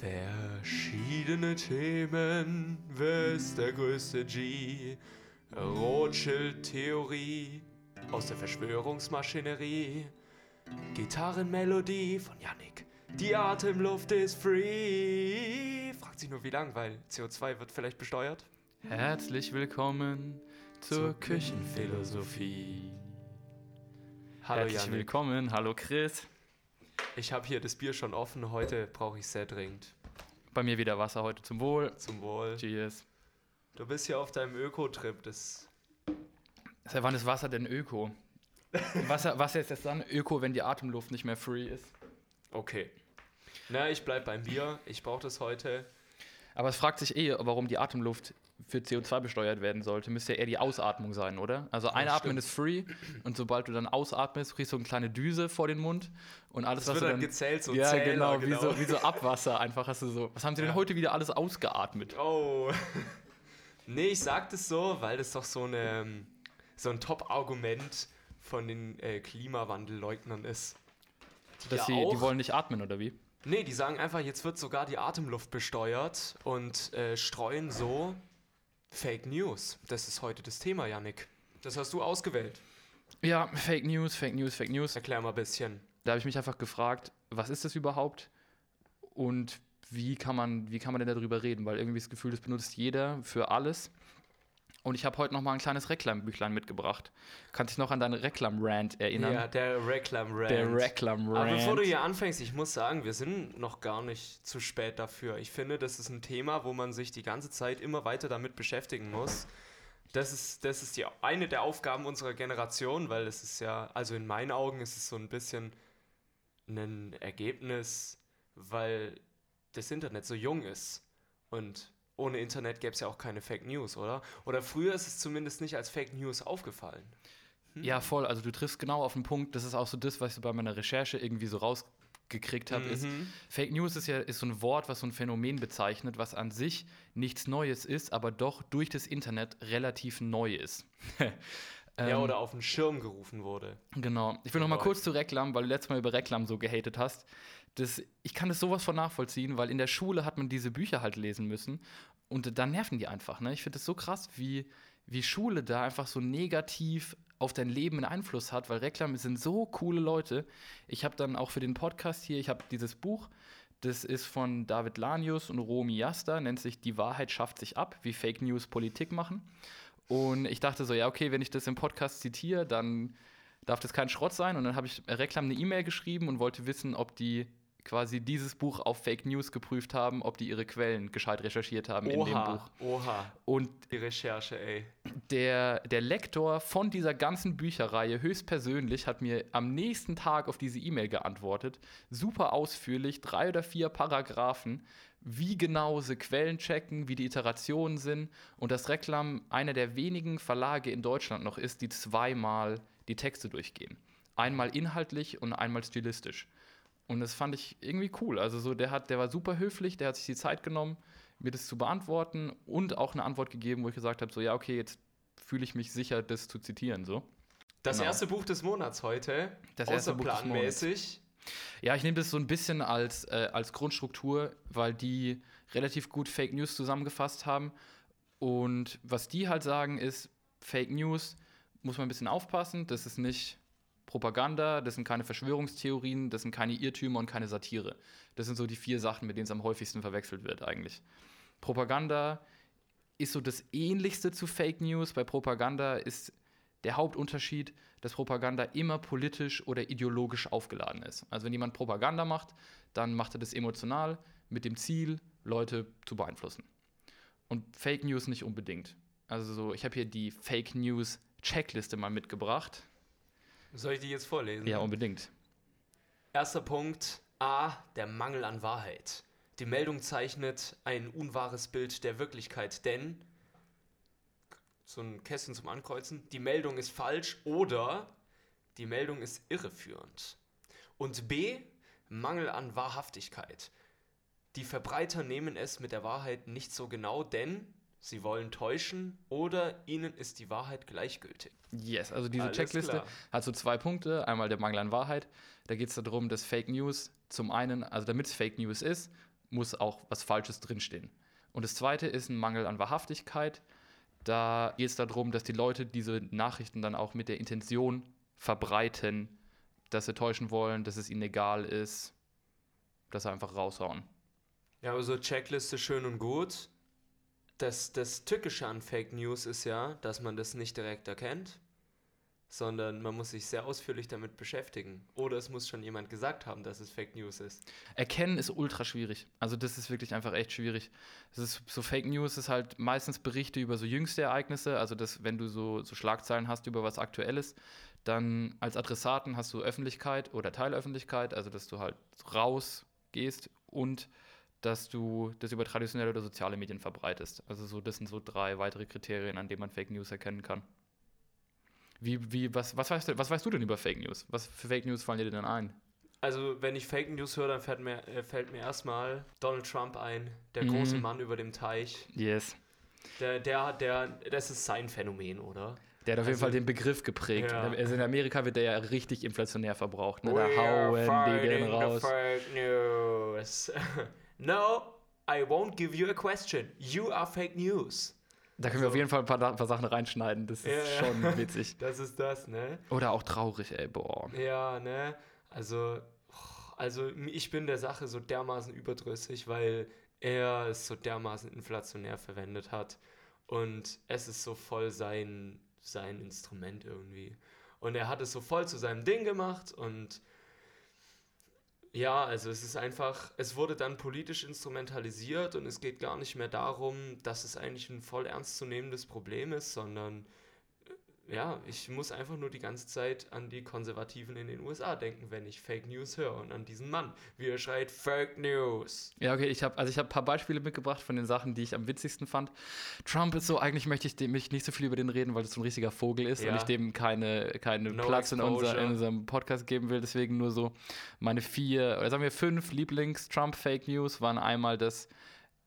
Verschiedene Themen, wer ist der größte G? Rothschild-Theorie aus der Verschwörungsmaschinerie. Gitarrenmelodie von Yannick. Die Atemluft ist free. Fragt sich nur wie lang, weil CO2 wird vielleicht besteuert. Herzlich willkommen zur, zur Küchenphilosophie. Hallo Herzlich Janik. willkommen, hallo Chris. Ich habe hier das Bier schon offen, heute brauche ich sehr dringend. Bei mir wieder Wasser heute zum Wohl. Zum Wohl. Cheers. Du bist hier auf deinem Öko-Trip. Das Seit wann ist Wasser denn Öko? Wasser, Wasser ist erst dann Öko, wenn die Atemluft nicht mehr free ist. Okay. Na, ich bleib beim Bier. Ich brauche das heute. Aber es fragt sich eh, warum die Atemluft für CO2 besteuert werden sollte. Müsste ja eher die Ausatmung sein, oder? Also einatmen ja, ist free und sobald du dann ausatmest, kriegst du eine kleine Düse vor den Mund und alles, das was wird du dann gezählt, so Ja, Zähler, genau, genau. Wie, so, wie so Abwasser einfach hast du so. Was haben sie denn heute wieder alles ausgeatmet? Oh. nee, ich sag das so, weil das doch so, eine, so ein Top-Argument von den äh, Klimawandelleugnern ist. Die Dass sie, die wollen nicht atmen, oder wie? Nee, die sagen einfach, jetzt wird sogar die Atemluft besteuert und äh, streuen so Fake News. Das ist heute das Thema, Yannick. Das hast du ausgewählt. Ja, Fake News, Fake News, Fake News. Erklär mal ein bisschen. Da habe ich mich einfach gefragt, was ist das überhaupt und wie kann man, wie kann man denn darüber reden? Weil irgendwie das Gefühl, das benutzt jeder für alles. Und ich habe heute noch mal ein kleines Reklambüchlein mitgebracht. Kannst dich noch an deinen Reklam-Rant erinnern? Ja, der Reklam-Rant. Der Reklam-Rant. Aber bevor du hier anfängst, ich muss sagen, wir sind noch gar nicht zu spät dafür. Ich finde, das ist ein Thema, wo man sich die ganze Zeit immer weiter damit beschäftigen muss. Das ist, das ist die, eine der Aufgaben unserer Generation, weil es ist ja, also in meinen Augen ist es so ein bisschen ein Ergebnis, weil das Internet so jung ist. Und ohne Internet gäbe es ja auch keine Fake News, oder? Oder früher ist es zumindest nicht als Fake News aufgefallen. Hm. Ja, voll. Also du triffst genau auf den Punkt. Das ist auch so das, was ich bei meiner Recherche irgendwie so rausgekriegt habe. Mhm. Fake News ist ja ist so ein Wort, was so ein Phänomen bezeichnet, was an sich nichts Neues ist, aber doch durch das Internet relativ neu ist. ja, ähm, oder auf den Schirm gerufen wurde. Genau. Ich will noch mal kurz zu Reklam, weil du letztes Mal über Reklam so gehatet hast. Das, ich kann das sowas von nachvollziehen, weil in der Schule hat man diese Bücher halt lesen müssen und dann nerven die einfach. Ne? Ich finde es so krass, wie, wie Schule da einfach so negativ auf dein Leben einen Einfluss hat, weil Reklam sind so coole Leute. Ich habe dann auch für den Podcast hier, ich habe dieses Buch, das ist von David Lanius und Romy Yasta, nennt sich Die Wahrheit schafft sich ab, wie Fake News Politik machen. Und ich dachte so, ja, okay, wenn ich das im Podcast zitiere, dann darf das kein Schrott sein. Und dann habe ich Reklam eine E-Mail geschrieben und wollte wissen, ob die quasi dieses Buch auf Fake News geprüft haben, ob die ihre Quellen gescheit recherchiert haben oha, in dem Buch. Oha. Und die Recherche, ey. Der, der Lektor von dieser ganzen Bücherreihe höchstpersönlich hat mir am nächsten Tag auf diese E-Mail geantwortet. Super ausführlich, drei oder vier Paragraphen, wie genau sie Quellen checken, wie die Iterationen sind und dass Reklam einer der wenigen Verlage in Deutschland noch ist, die zweimal die Texte durchgehen. Einmal inhaltlich und einmal stilistisch. Und das fand ich irgendwie cool. Also so, der hat, der war super höflich, der hat sich die Zeit genommen, mir das zu beantworten und auch eine Antwort gegeben, wo ich gesagt habe: so, ja, okay, jetzt fühle ich mich sicher, das zu zitieren. So. Das genau. erste Buch des Monats heute. Das erste Buch des Monats. Ja, ich nehme das so ein bisschen als, äh, als Grundstruktur, weil die relativ gut Fake News zusammengefasst haben. Und was die halt sagen, ist, Fake News muss man ein bisschen aufpassen. Das ist nicht Propaganda, das sind keine Verschwörungstheorien, das sind keine Irrtümer und keine Satire. Das sind so die vier Sachen, mit denen es am häufigsten verwechselt wird eigentlich. Propaganda ist so das ähnlichste zu Fake News. Bei Propaganda ist der Hauptunterschied, dass Propaganda immer politisch oder ideologisch aufgeladen ist. Also wenn jemand Propaganda macht, dann macht er das emotional mit dem Ziel, Leute zu beeinflussen. Und Fake News nicht unbedingt. Also so, ich habe hier die Fake News Checkliste mal mitgebracht. Soll ich die jetzt vorlesen? Ja, unbedingt. Erster Punkt. A. Der Mangel an Wahrheit. Die Meldung zeichnet ein unwahres Bild der Wirklichkeit, denn so ein Kästchen zum Ankreuzen, die Meldung ist falsch oder die Meldung ist irreführend. Und B. Mangel an Wahrhaftigkeit. Die Verbreiter nehmen es mit der Wahrheit nicht so genau, denn sie wollen täuschen oder ihnen ist die Wahrheit gleichgültig. Yes, also diese Alles Checkliste klar. hat so zwei Punkte. Einmal der Mangel an Wahrheit. Da geht es darum, dass Fake News zum einen, also damit es Fake News ist, muss auch was Falsches drinstehen. Und das zweite ist ein Mangel an Wahrhaftigkeit. Da geht es darum, dass die Leute diese Nachrichten dann auch mit der Intention verbreiten, dass sie täuschen wollen, dass es ihnen egal ist, dass sie einfach raushauen. Ja, aber so Checkliste schön und gut. Das, das Tückische an Fake News ist ja, dass man das nicht direkt erkennt sondern man muss sich sehr ausführlich damit beschäftigen. Oder es muss schon jemand gesagt haben, dass es Fake News ist. Erkennen ist ultra schwierig. Also das ist wirklich einfach echt schwierig. Das ist, so Fake News ist halt meistens Berichte über so jüngste Ereignisse, also das, wenn du so, so Schlagzeilen hast über was Aktuelles, dann als Adressaten hast du Öffentlichkeit oder Teilöffentlichkeit, also dass du halt rausgehst und dass du das über traditionelle oder soziale Medien verbreitest. Also so, das sind so drei weitere Kriterien, an denen man Fake News erkennen kann. Wie, wie, was, was, weißt du, was weißt du denn über Fake News? Was für Fake News fallen dir denn ein? Also, wenn ich Fake News höre, dann fällt mir, äh, fällt mir erstmal Donald Trump ein, der mhm. große Mann über dem Teich. Yes. Der, der, der, das ist sein Phänomen, oder? Der hat auf also, jeden Fall den Begriff geprägt. Ja. Also in Amerika wird der ja richtig inflationär verbraucht. Ne? Da hauen die den raus. fake news. no, I won't give you a question. You are fake news. Da können also, wir auf jeden Fall ein paar, paar Sachen reinschneiden. Das ist ja, schon witzig. Das ist das, ne? Oder auch traurig, ey, boah. Ja, ne? Also, also ich bin der Sache so dermaßen überdrüssig, weil er es so dermaßen inflationär verwendet hat. Und es ist so voll sein, sein Instrument irgendwie. Und er hat es so voll zu seinem Ding gemacht und ja, also es ist einfach, es wurde dann politisch instrumentalisiert und es geht gar nicht mehr darum, dass es eigentlich ein voll ernstzunehmendes Problem ist, sondern ja, ich muss einfach nur die ganze Zeit an die Konservativen in den USA denken, wenn ich Fake News höre und an diesen Mann, wie er schreit Fake News. Ja, okay, ich habe also ich habe ein paar Beispiele mitgebracht von den Sachen, die ich am witzigsten fand. Trump ist so, eigentlich möchte ich dem, mich nicht so viel über den reden, weil das so ein richtiger Vogel ist ja. und ich dem keine, keine no Platz in, unser, in, unserem Podcast geben will. Deswegen nur so meine vier, oder sagen wir fünf Lieblings-Trump-Fake News waren einmal das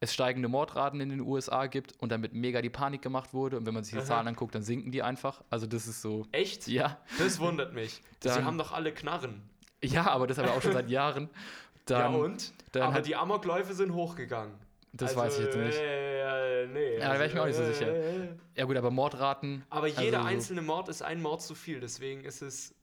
es steigende Mordraten in den USA gibt und damit mega die Panik gemacht wurde. Und wenn man sich die Aha. Zahlen anguckt, dann sinken die einfach. Also das ist so. Echt? Ja. Das wundert mich. Dann, Sie haben doch alle Knarren. Ja, aber das aber auch schon seit Jahren. Dann, ja und? aber die Amokläufe sind hochgegangen. Das also, weiß ich jetzt nicht. Äh, nee, ja, da wäre ich mir auch nicht so sicher. Ja gut, aber Mordraten. Aber jeder also, einzelne Mord ist ein Mord zu viel, deswegen ist es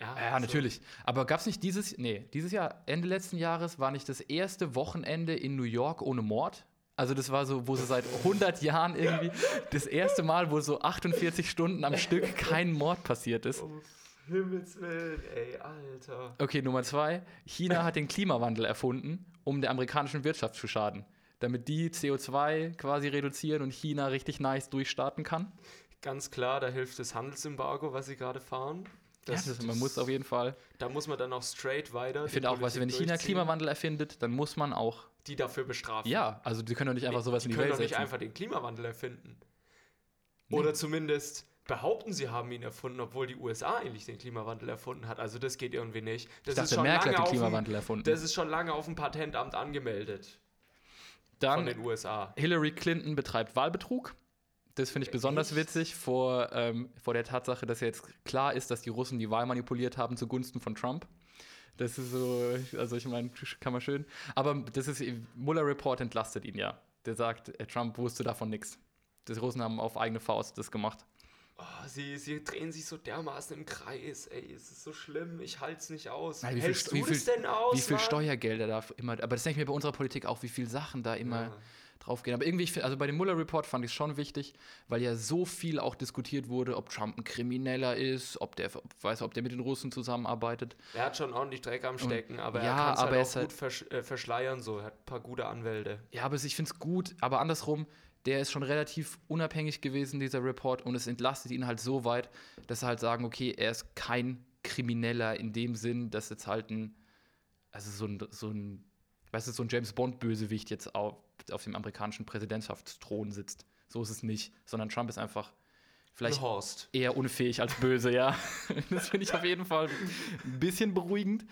ja, ja also. natürlich. Aber gab es nicht dieses, nee, dieses Jahr, Ende letzten Jahres, war nicht das erste Wochenende in New York ohne Mord? Also das war so, wo so seit 100 Jahren irgendwie das erste Mal, wo so 48 Stunden am Stück kein Mord passiert ist. Um Himmels Willen, ey, Alter. Okay, Nummer zwei. China hat den Klimawandel erfunden, um der amerikanischen Wirtschaft zu schaden. Damit die CO2 quasi reduzieren und China richtig nice durchstarten kann. Ganz klar, da hilft das Handelsembargo, was sie gerade fahren. Das, ja, das, man muss auf jeden Fall. Da muss man dann auch straight weiter. Ich finde auch, weißt du, wenn China Klimawandel erfindet, dann muss man auch. Die dafür bestrafen. Ja, also die können doch nicht einfach sowas die in die Welt setzen. Die können doch nicht einfach den Klimawandel erfinden. Nee. Oder zumindest behaupten, sie haben ihn erfunden, obwohl die USA eigentlich den Klimawandel erfunden hat. Also das geht irgendwie nicht. Das ich dachte, ist schon Merkel lange hat den Klimawandel dem, erfunden. Das ist schon lange auf dem Patentamt angemeldet. Dann von den USA. Hillary Clinton betreibt Wahlbetrug. Das finde ich besonders witzig vor, ähm, vor der Tatsache, dass jetzt klar ist, dass die Russen die Wahl manipuliert haben zugunsten von Trump. Das ist so, also ich meine, kann man schön. Aber das ist, Mueller Report entlastet ihn ja. Der sagt, äh, Trump wusste davon nichts. Die Russen haben auf eigene Faust das gemacht. Oh, sie, sie drehen sich so dermaßen im Kreis, ey, es ist so schlimm, ich halte es nicht aus. Ja, wie Hältst viel, du wie viel, denn aus? Wie viel Steuergelder da immer, aber das denke ich mir bei unserer Politik auch, wie viele Sachen da immer. Ja draufgehen. Aber irgendwie, also bei dem Mueller-Report fand ich es schon wichtig, weil ja so viel auch diskutiert wurde, ob Trump ein Krimineller ist, ob der, weiß, ob der mit den Russen zusammenarbeitet. Er hat schon ordentlich Dreck am Stecken, Und, aber ja, er kann es halt auch gut versch äh, verschleiern, so. Er hat ein paar gute Anwälte. Ja, aber ich finde es gut, aber andersrum, der ist schon relativ unabhängig gewesen, dieser Report, und es entlastet ihn halt so weit, dass sie halt sagen, okay, er ist kein Krimineller in dem Sinn, dass jetzt halt ein, also so ein, so ein weißt du, so ein James Bond-Bösewicht jetzt auf, auf dem amerikanischen Präsidentschaftsthron sitzt. So ist es nicht, sondern Trump ist einfach vielleicht eher unfähig als böse, ja. das finde ich auf jeden Fall ein bisschen beruhigend.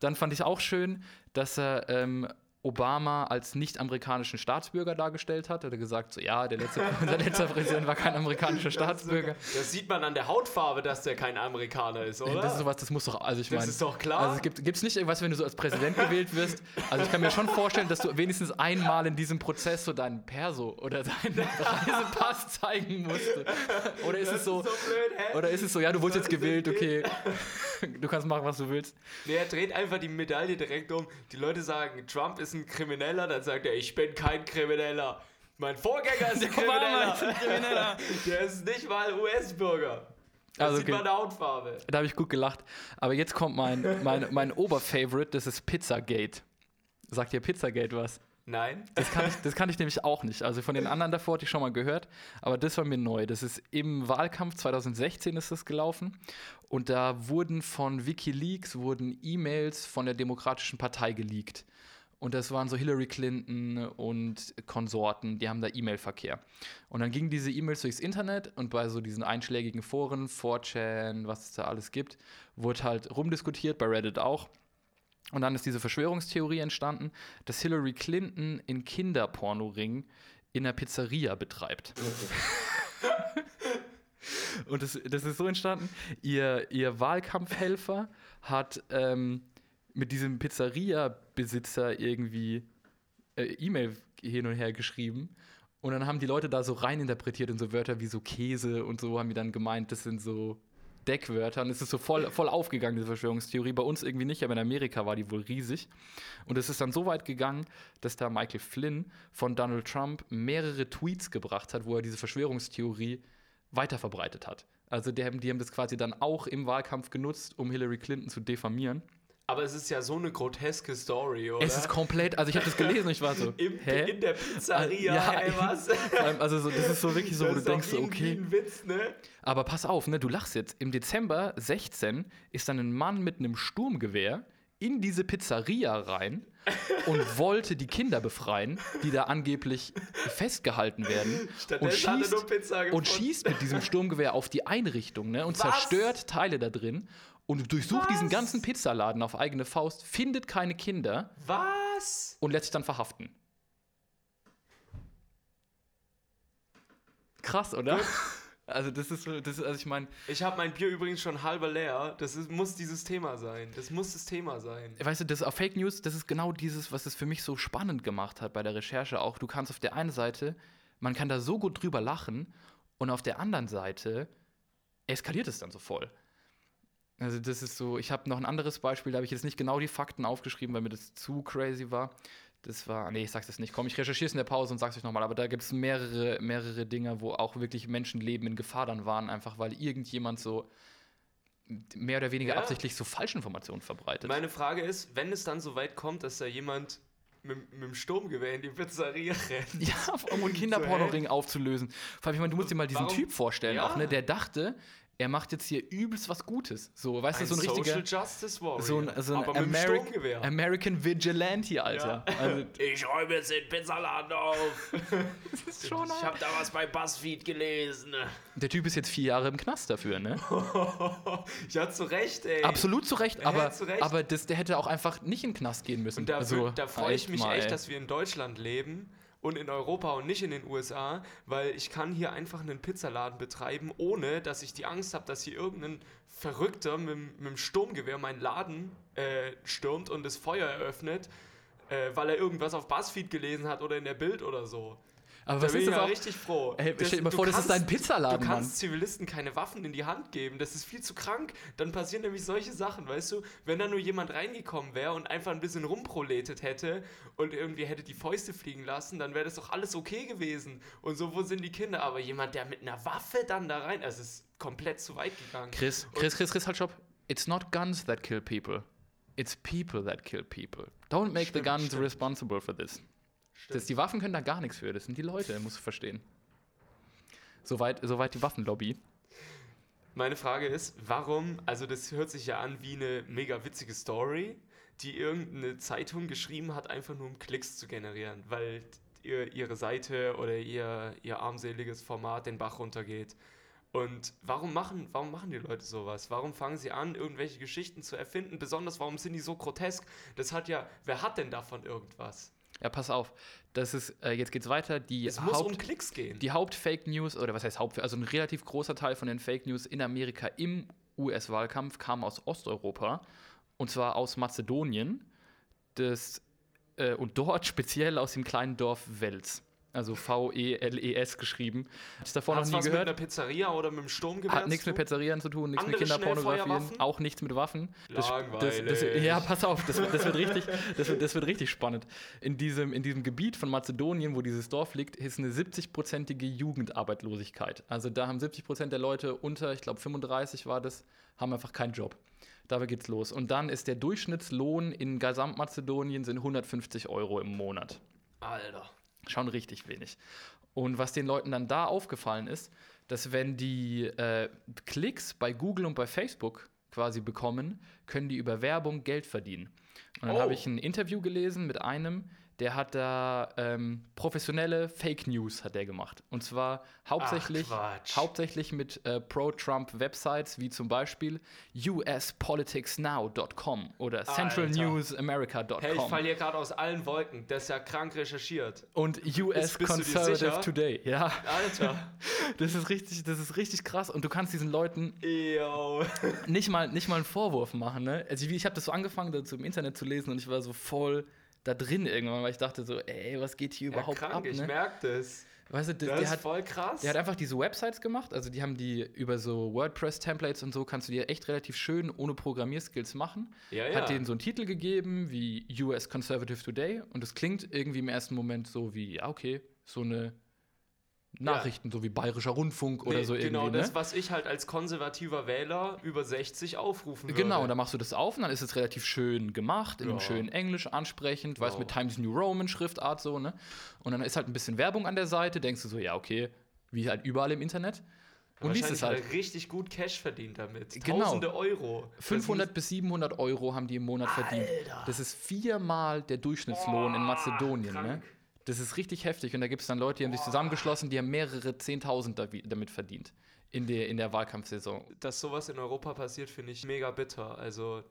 Dann fand ich auch schön, dass er ähm, Obama als nicht-amerikanischen Staatsbürger dargestellt hat. Hat er gesagt, so ja, der letzte, unser letzter Präsident war kein amerikanischer Staatsbürger. Das sieht man an der Hautfarbe, dass der kein Amerikaner ist, oder? Das ist sowas, das muss doch, also ich meine. Das ist doch klar. Also gibt es nicht irgendwas, wenn du so als Präsident gewählt wirst? Also ich kann mir schon vorstellen, dass du wenigstens einmal in diesem Prozess so deinen Perso oder deinen Reisepass zeigen musst. Oder ist das es so, ist so blöd, oder ist es so, ja, du wurdest jetzt gewählt, okay, du kannst machen, was du willst. Nee, er dreht einfach die Medaille direkt um. Die Leute sagen, Trump ist ein Krimineller, dann sagt er, ich bin kein Krimineller. Mein Vorgänger ist ein Krimineller. Ist ein Krimineller. Der ist nicht mal US-Bürger. Das also, sieht okay. man der Hautfarbe. Da habe ich gut gelacht. Aber jetzt kommt mein, mein, mein Oberfavorite, das ist Pizzagate. Sagt dir Pizzagate was? Nein. Das kann, ich, das kann ich nämlich auch nicht. Also von den anderen davor hatte ich schon mal gehört, aber das war mir neu. Das ist im Wahlkampf 2016 ist das gelaufen und da wurden von WikiLeaks wurden E-Mails von der Demokratischen Partei geleakt. Und das waren so Hillary Clinton und Konsorten, die haben da E-Mail-Verkehr. Und dann gingen diese E-Mails durchs Internet und bei so diesen einschlägigen Foren, 4chan, was es da alles gibt, wurde halt rumdiskutiert, bei Reddit auch. Und dann ist diese Verschwörungstheorie entstanden, dass Hillary Clinton in Kinderpornoring in einer Pizzeria betreibt. und das, das ist so entstanden, ihr, ihr Wahlkampfhelfer hat ähm, mit diesem Pizzeria-Besitzer irgendwie äh, E-Mail hin und her geschrieben. Und dann haben die Leute da so reininterpretiert in so Wörter wie so Käse und so haben die dann gemeint, das sind so Deckwörter. Und es ist so voll, voll aufgegangen, diese Verschwörungstheorie. Bei uns irgendwie nicht, aber in Amerika war die wohl riesig. Und es ist dann so weit gegangen, dass da Michael Flynn von Donald Trump mehrere Tweets gebracht hat, wo er diese Verschwörungstheorie weiterverbreitet hat. Also die haben, die haben das quasi dann auch im Wahlkampf genutzt, um Hillary Clinton zu diffamieren. Aber es ist ja so eine groteske Story, oder? Es ist komplett, also ich habe das gelesen und ich war so, Im, hä? In der Pizzeria, ja, ey, was? also so, das ist so wirklich so, das wo du denkst, okay. Ein Witz, ne? Aber pass auf, ne, du lachst jetzt. Im Dezember 16 ist dann ein Mann mit einem Sturmgewehr in diese Pizzeria rein und wollte die Kinder befreien, die da angeblich festgehalten werden. Und schießt, und schießt, mit diesem Sturmgewehr auf die Einrichtung ne, und Was? zerstört Teile da drin und durchsucht Was? diesen ganzen Pizzaladen auf eigene Faust, findet keine Kinder. Was? Und lässt sich dann verhaften. Krass, oder? Also das ist, das ist also ich meine. Ich habe mein Bier übrigens schon halber leer. Das ist, muss dieses Thema sein. Das muss das Thema sein. Weißt du, das auf Fake News, das ist genau dieses, was es für mich so spannend gemacht hat bei der Recherche auch. Du kannst auf der einen Seite, man kann da so gut drüber lachen und auf der anderen Seite eskaliert es dann so voll. Also das ist so, ich habe noch ein anderes Beispiel, da habe ich jetzt nicht genau die Fakten aufgeschrieben, weil mir das zu crazy war. Das war, nee, ich sag's jetzt nicht. Komm, ich recherchiere es in der Pause und sag's euch nochmal. Aber da gibt es mehrere, mehrere Dinge, wo auch wirklich Menschenleben in Gefahr dann waren, einfach weil irgendjemand so mehr oder weniger ja. absichtlich so Falschinformationen verbreitet. Meine Frage ist, wenn es dann so weit kommt, dass da jemand mit, mit dem Sturmgewehr in die Pizzeria rennt. Ja, um einen Kinderpornoring so, aufzulösen. Vor allem, ich meine, du musst dir mal diesen Warum? Typ vorstellen, ja. auch, ne? Der dachte, er macht jetzt hier übelst was Gutes. So, weißt ein du, so ein richtiger. Social Justice Warrior. So ein, so ein Ameri American Vigilante, Alter. Ja. Also, ich räume jetzt den Pizzaladen auf. das ist schon ich habe da was bei BuzzFeed gelesen. Der Typ ist jetzt vier Jahre im Knast dafür, ne? ja, zu Recht, ey. Absolut zu Recht, aber, zu Recht. aber das, der hätte auch einfach nicht in den Knast gehen müssen. Und da, also, da freue ich mich mal, echt, dass wir in Deutschland leben und in Europa und nicht in den USA, weil ich kann hier einfach einen Pizzaladen betreiben, ohne dass ich die Angst habe, dass hier irgendein Verrückter mit, mit dem Sturmgewehr meinen Laden äh, stürmt und das Feuer eröffnet, äh, weil er irgendwas auf Buzzfeed gelesen hat oder in der Bild oder so. Aber da was ist das auch? richtig froh. Ey, stell dir mal vor, kannst, das ist dein Pizzaladen, Du kannst Mann. Zivilisten keine Waffen in die Hand geben. Das ist viel zu krank. Dann passieren nämlich solche Sachen, weißt du? Wenn da nur jemand reingekommen wäre und einfach ein bisschen rumproletet hätte und irgendwie hätte die Fäuste fliegen lassen, dann wäre das doch alles okay gewesen. Und so, wo sind die Kinder? Aber jemand, der mit einer Waffe dann da rein, also es ist komplett zu weit gegangen. Chris, Chris, Chris, Chris, halt stopp. It's not guns that kill people. It's people that kill people. Don't make stimmt, the guns stimmt. responsible for this. Das, die Waffen können da gar nichts für. Das sind die Leute, musst du verstehen. Soweit, soweit die Waffenlobby. Meine Frage ist, warum, also das hört sich ja an wie eine mega witzige Story, die irgendeine Zeitung geschrieben hat, einfach nur um Klicks zu generieren, weil ihr, ihre Seite oder ihr, ihr armseliges Format den Bach runtergeht. Und warum machen, warum machen die Leute sowas? Warum fangen sie an, irgendwelche Geschichten zu erfinden? Besonders, warum sind die so grotesk? Das hat ja, wer hat denn davon irgendwas? Ja, pass auf. Das ist, äh, jetzt geht's weiter. Die es muss um Klicks gehen. Die Haupt-Fake News, oder was heißt Haupt, also ein relativ großer Teil von den Fake News in Amerika im US-Wahlkampf kam aus Osteuropa. Und zwar aus Mazedonien. Das, äh, und dort speziell aus dem kleinen Dorf Wels. Also V-E-L-E-S geschrieben. Hat davor Hat's noch nie was gehört. mit einer Pizzeria oder mit dem Sturmgewehr Hat nichts mit Pizzerien zu tun, nichts mit Kinderpornografien, auch nichts mit Waffen. Das, das, das, ja, pass auf, das, das, wird richtig, das, wird, das wird richtig spannend. In diesem, in diesem Gebiet von Mazedonien, wo dieses Dorf liegt, ist eine 70-prozentige Jugendarbeitslosigkeit. Also da haben 70 Prozent der Leute unter, ich glaube 35 war das, haben einfach keinen Job. Dabei geht's los. Und dann ist der Durchschnittslohn in Gesamtmazedonien sind 150 Euro im Monat. Alter. Schon richtig wenig. Und was den Leuten dann da aufgefallen ist, dass wenn die äh, Klicks bei Google und bei Facebook quasi bekommen, können die über Werbung Geld verdienen. Und dann oh. habe ich ein Interview gelesen mit einem, der hat da ähm, professionelle Fake News hat der gemacht. Und zwar hauptsächlich, hauptsächlich mit äh, Pro-Trump-Websites wie zum Beispiel uspoliticsnow.com oder centralnewsamerica.com. Hey, ich falle hier gerade aus allen Wolken. Das ist ja krank recherchiert. Und US Conservative Today, ja. Alter. Das ist richtig, das ist richtig krass. Und du kannst diesen Leuten nicht mal, nicht mal einen Vorwurf machen. Ne? Also ich, ich habe das so angefangen, dazu im Internet zu lesen und ich war so voll da drin irgendwann, weil ich dachte so, ey, was geht hier ja, überhaupt krank, ab? Ne? Ich merke das. Weißt du, das, das ist hat, voll krass. Der hat einfach diese Websites gemacht, also die haben die über so WordPress-Templates und so kannst du dir echt relativ schön ohne Programmierskills machen. Ja, ja. Hat denen so einen Titel gegeben wie US Conservative Today und das klingt irgendwie im ersten Moment so wie, ja, okay, so eine Nachrichten, ja. so wie Bayerischer Rundfunk oder nee, so genau irgendwie. Genau, das, ne? was ich halt als konservativer Wähler über 60 aufrufen würde. Genau, und dann machst du das auf und dann ist es relativ schön gemacht, in ja. einem schönen Englisch ansprechend, wow. weißt mit Times New Roman Schriftart so, ne? Und dann ist halt ein bisschen Werbung an der Seite, denkst du so, ja, okay, wie halt überall im Internet. Und liest es halt. Richtig gut Cash verdient damit. Genau. Tausende genau. Euro. 500 bis 700 Euro haben die im Monat Alter. verdient. Das ist viermal der Durchschnittslohn oh, in Mazedonien, krank. ne? Das ist richtig heftig. Und da gibt es dann Leute, die haben sich zusammengeschlossen, die haben mehrere Zehntausend damit verdient in der, in der Wahlkampfsaison. Dass sowas in Europa passiert, finde ich mega bitter. Also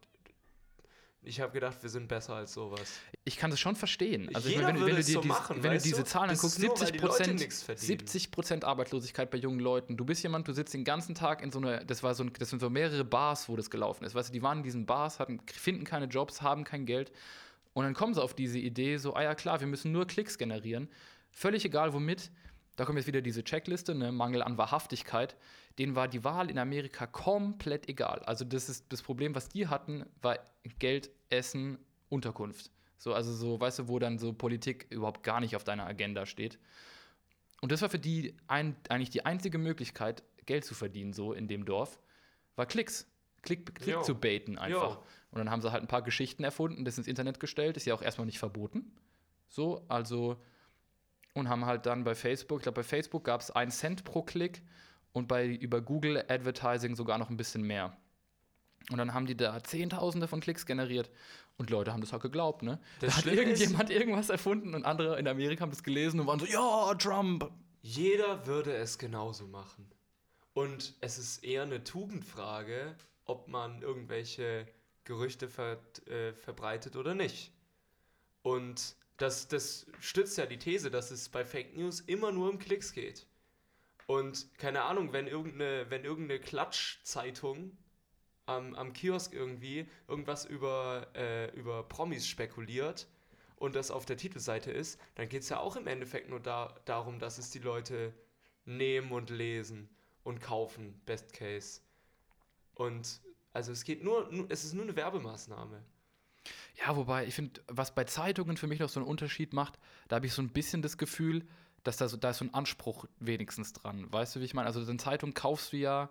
ich habe gedacht, wir sind besser als sowas. Ich kann das schon verstehen. Also Jeder ich mein, wenn, wenn, du dir so machen, wenn du diese Zahlen anguckst, 70 Prozent 70 Arbeitslosigkeit bei jungen Leuten. Du bist jemand, du sitzt den ganzen Tag in so einer, das war so, ein, das sind so mehrere Bars, wo das gelaufen ist. Weißt du, die waren in diesen Bars, hatten, finden keine Jobs, haben kein Geld und dann kommen sie auf diese Idee, so, ah ja klar, wir müssen nur Klicks generieren. Völlig egal womit. Da kommt jetzt wieder diese Checkliste, ne, Mangel an Wahrhaftigkeit. Denen war die Wahl in Amerika komplett egal. Also das ist das Problem, was die hatten, war Geld, Essen, Unterkunft. So, also so, weißt du, wo dann so Politik überhaupt gar nicht auf deiner Agenda steht. Und das war für die ein, eigentlich die einzige Möglichkeit, Geld zu verdienen, so in dem Dorf, war Klicks. Klick, Klick zu baiten einfach. Jo. Und dann haben sie halt ein paar Geschichten erfunden, das ins Internet gestellt, ist ja auch erstmal nicht verboten. So, also, und haben halt dann bei Facebook, ich glaube, bei Facebook gab es einen Cent pro Klick und bei über Google Advertising sogar noch ein bisschen mehr. Und dann haben die da Zehntausende von Klicks generiert. Und Leute haben das halt geglaubt, ne? Das da hat irgendjemand ist, irgendwas erfunden und andere in Amerika haben das gelesen und waren so, ja, Trump. Jeder würde es genauso machen. Und es ist eher eine Tugendfrage, ob man irgendwelche Gerüchte ver, äh, verbreitet oder nicht. Und das, das stützt ja die These, dass es bei Fake News immer nur um Klicks geht. Und keine Ahnung, wenn irgendeine, wenn irgendeine Klatschzeitung am, am Kiosk irgendwie irgendwas über, äh, über Promis spekuliert und das auf der Titelseite ist, dann geht es ja auch im Endeffekt nur da, darum, dass es die Leute nehmen und lesen und kaufen, Best Case. Und also es geht nur, es ist nur eine Werbemaßnahme. Ja, wobei ich finde, was bei Zeitungen für mich noch so einen Unterschied macht, da habe ich so ein bisschen das Gefühl, dass da so, da ist so ein Anspruch wenigstens dran. Weißt du, wie ich meine? Also eine Zeitung kaufst du ja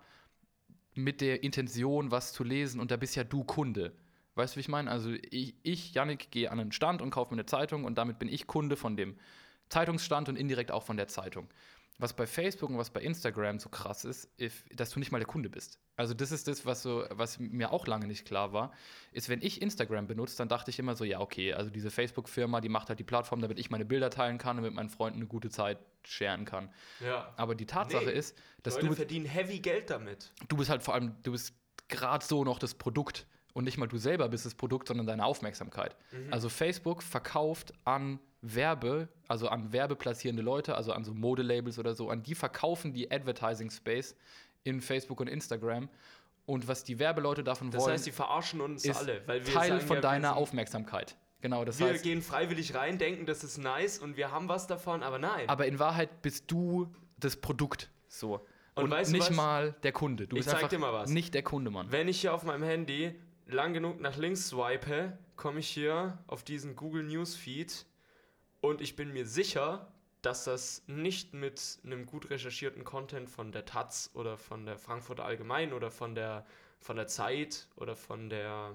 mit der Intention, was zu lesen und da bist ja du Kunde. Weißt du, wie ich meine? Also ich, ich Yannick, gehe an einen Stand und kaufe mir eine Zeitung und damit bin ich Kunde von dem Zeitungsstand und indirekt auch von der Zeitung. Was bei Facebook und was bei Instagram so krass ist, if, dass du nicht mal der Kunde bist. Also das ist das, was, so, was mir auch lange nicht klar war, ist, wenn ich Instagram benutze, dann dachte ich immer so, ja, okay, also diese Facebook-Firma, die macht halt die Plattform, damit ich meine Bilder teilen kann und mit meinen Freunden eine gute Zeit scheren kann. Ja. Aber die Tatsache Nee, ist, dass Leute du, verdienen heavy Geld damit. du bist halt vor allem, du bist gerade so noch das Produkt und nicht mal du selber bist das Produkt, sondern deine Aufmerksamkeit. Also Facebook verkauft an Werbe, also an werbeplatzierende Leute, also an so Modelabels oder so, an die verkaufen die Advertising Space in Facebook und Instagram. Und was die Werbeleute davon Das wollen, heißt, die verarschen uns ist alle. Weil wir Teil sagen von ja, deiner wir Aufmerksamkeit. Genau, das Wir heißt, gehen freiwillig rein, denken, das ist nice und wir haben was davon, aber nein. aber in Wahrheit bist du das Produkt. So. Und Und, weißt du nicht was? mal der Kunde. Du Ich bist zeig dir mal was. nicht der Kunde, Mann. Wenn ich hier auf meinem Handy lang genug nach links swipe, komme ich hier auf diesen Google News Feed und ich bin mir sicher, dass das nicht mit einem gut recherchierten Content von der Taz oder von der Frankfurter Allgemein oder von der, von der Zeit oder von der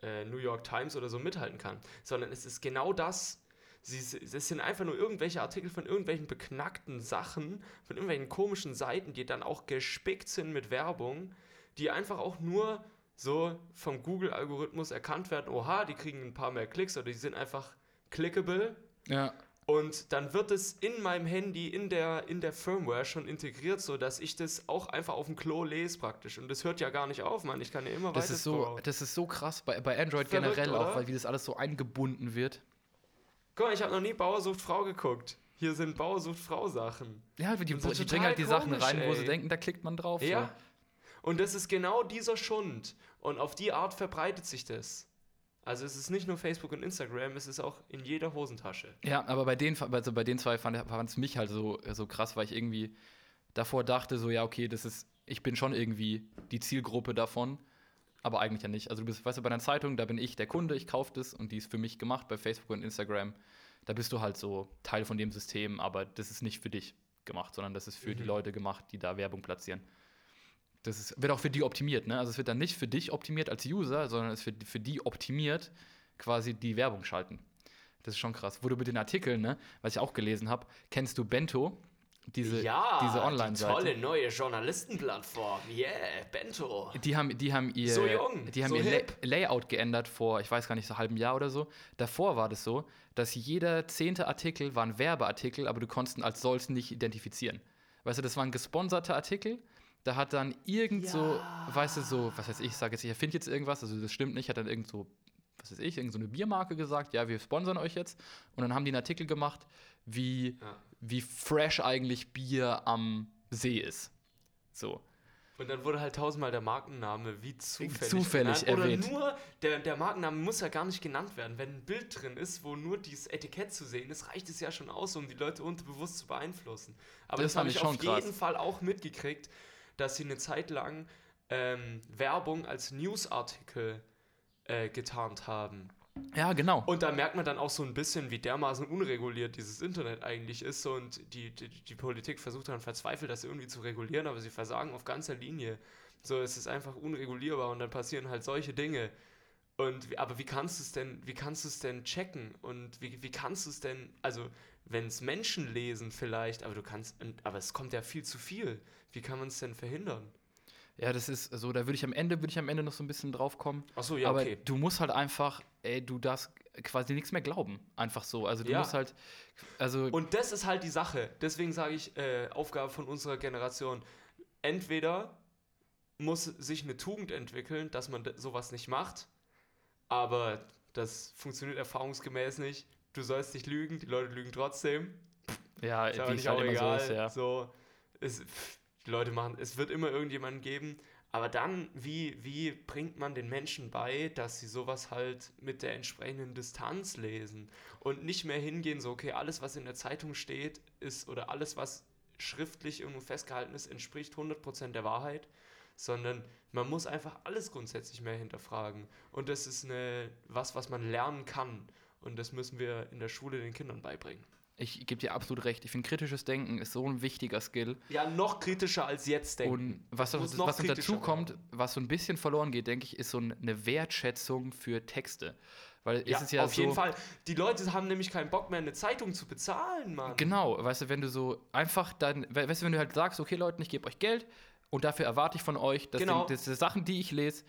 äh, New York Times oder so mithalten kann, sondern es ist genau das. Sie, es sind einfach nur irgendwelche Artikel von irgendwelchen beknackten Sachen, von irgendwelchen komischen Seiten, die dann auch gespickt sind mit Werbung, die einfach auch nur so vom Google-Algorithmus erkannt werden, oha, die kriegen ein paar mehr Klicks oder die sind einfach clickable Ja. und dann wird es in meinem Handy, in der, in der Firmware schon integriert, so dass ich das auch einfach auf dem Klo lese praktisch. Und das hört ja gar nicht auf, Mann. Ich kann ja immer Das weiter ist, so, das ist so krass bei, bei Android Verrückt, generell oder? auch, weil wie das alles so eingebunden wird. Guck mal, ich habe noch nie Bauer sucht Frau geguckt. Hier sind Bauer sucht Frau Sachen. Ja, die, die bringen halt die Sachen komisch, rein, wo sie ey. denken, da klickt man drauf. Ja. Und das ist genau dieser Schund. Und auf die Art verbreitet sich das. Also es ist nicht nur Facebook und Instagram, es ist auch in jeder Hosentasche. Ja, aber bei den, also bei den zwei fand es mich halt so, so krass, weil ich irgendwie davor dachte, so, ja, okay, das ist, ich bin schon irgendwie die Zielgruppe davon, aber eigentlich ja nicht. Also du bist, weißt du, bei einer Zeitung, da bin ich der Kunde, ich kaufe das und die ist für mich gemacht. Bei Facebook und Instagram, da bist du halt so Teil von dem System, aber das ist nicht für dich gemacht, sondern das ist für die Mhm. Leute gemacht, die da Werbung platzieren. Das ist, wird auch für die optimiert, ne? Also es wird dann nicht für dich optimiert als User, sondern es wird für die optimiert, quasi die Werbung schalten. Das ist schon krass. Wo du mit den Artikeln, ne, was ich auch gelesen habe, kennst du Bento? Diese, diese die Online-Seite. tolle neue Journalistenplattform. Yeah, Bento. Die haben, die haben ihr, So jung, die haben so ihr hip. La Layout geändert vor, ich weiß gar nicht, so einem halben Jahr oder so. Davor war das so, dass jeder zehnte Artikel war ein Werbeartikel, aber du konntest ihn als solchen nicht identifizieren. Weißt du, das war ein gesponserter Artikel. Da hat dann irgend so, weißt du, so, was weiß ich, ich sage jetzt, ich erfinde jetzt irgendwas, also das stimmt nicht, hat dann irgend so, was weiß ich, irgend so eine Biermarke gesagt, ja, wir sponsern euch jetzt. Und dann haben die einen Artikel gemacht, wie, Ja. wie fresh eigentlich Bier am See ist. So. Und dann wurde halt tausendmal der Markenname wie zufällig, Zufällig genannt. erwähnt. Oder nur, der, der Markenname muss ja gar nicht genannt werden. Wenn ein Bild drin ist, wo nur dieses Etikett zu sehen ist, reicht es ja schon aus, um die Leute unterbewusst zu beeinflussen. Aber Das das, habe ich ich schon auf krass. jeden Fall auch mitgekriegt, dass sie eine Zeit lang ähm, Werbung als Newsartikel äh, getarnt haben. Ja, genau. Und da merkt man dann auch so ein bisschen, wie dermaßen unreguliert dieses Internet eigentlich ist. Und die, die, die Politik versucht dann verzweifelt, das irgendwie zu regulieren, aber sie versagen auf ganzer Linie. So, es ist einfach unregulierbar und dann passieren halt solche Dinge. Und aber wie kannst du es denn, wie kannst du es denn checken? Und wie, wie kannst du es denn, also wenn es Menschen lesen vielleicht, aber du kannst, aber es kommt ja viel zu viel. Wie kann man es denn verhindern? Ja, das ist so, da würde ich am Ende, würde ich am Ende noch so ein bisschen drauf kommen. Achso, ja, Aber okay. du musst halt einfach, ey, du darfst quasi nichts mehr glauben. Einfach so. Also du Ja. musst halt, also Und das ist halt die Sache. Deswegen sage ich, äh, Aufgabe von unserer Generation. Entweder muss sich eine Tugend entwickeln, dass man sowas nicht macht, aber das funktioniert erfahrungsgemäß nicht. Du sollst nicht lügen, die Leute lügen trotzdem. ja, Ist aber nicht halt auch immer egal. so ist, ja. So, es, die Leute machen, es wird immer irgendjemanden geben. Aber dann, wie, wie bringt man den Menschen bei, dass sie sowas halt mit der entsprechenden Distanz lesen und nicht mehr hingehen, so, okay, alles, was in der Zeitung steht, ist, oder alles, was schriftlich irgendwo festgehalten ist, entspricht 100% der Wahrheit, sondern man muss einfach alles grundsätzlich mehr hinterfragen. Und das ist eine, was, was man lernen kann. Und das müssen wir in der Schule den Kindern beibringen. Ich gebe dir absolut recht. Ich finde, kritisches Denken ist so ein wichtiger Skill. Ja, noch kritischer als jetzt denken. Und was, was, was dazu kommt, was so ein bisschen verloren geht, denke ich, ist so eine Wertschätzung für Texte. Weil ja, ja auf so, jeden Fall. Die Leute haben nämlich keinen Bock mehr, eine Zeitung zu bezahlen, Mann. Genau, weißt du, wenn du so einfach dann, weißt du, wenn du halt sagst, okay, Leute, ich gebe euch Geld und dafür erwarte ich von euch, dass genau. die, die Sachen, die ich lese,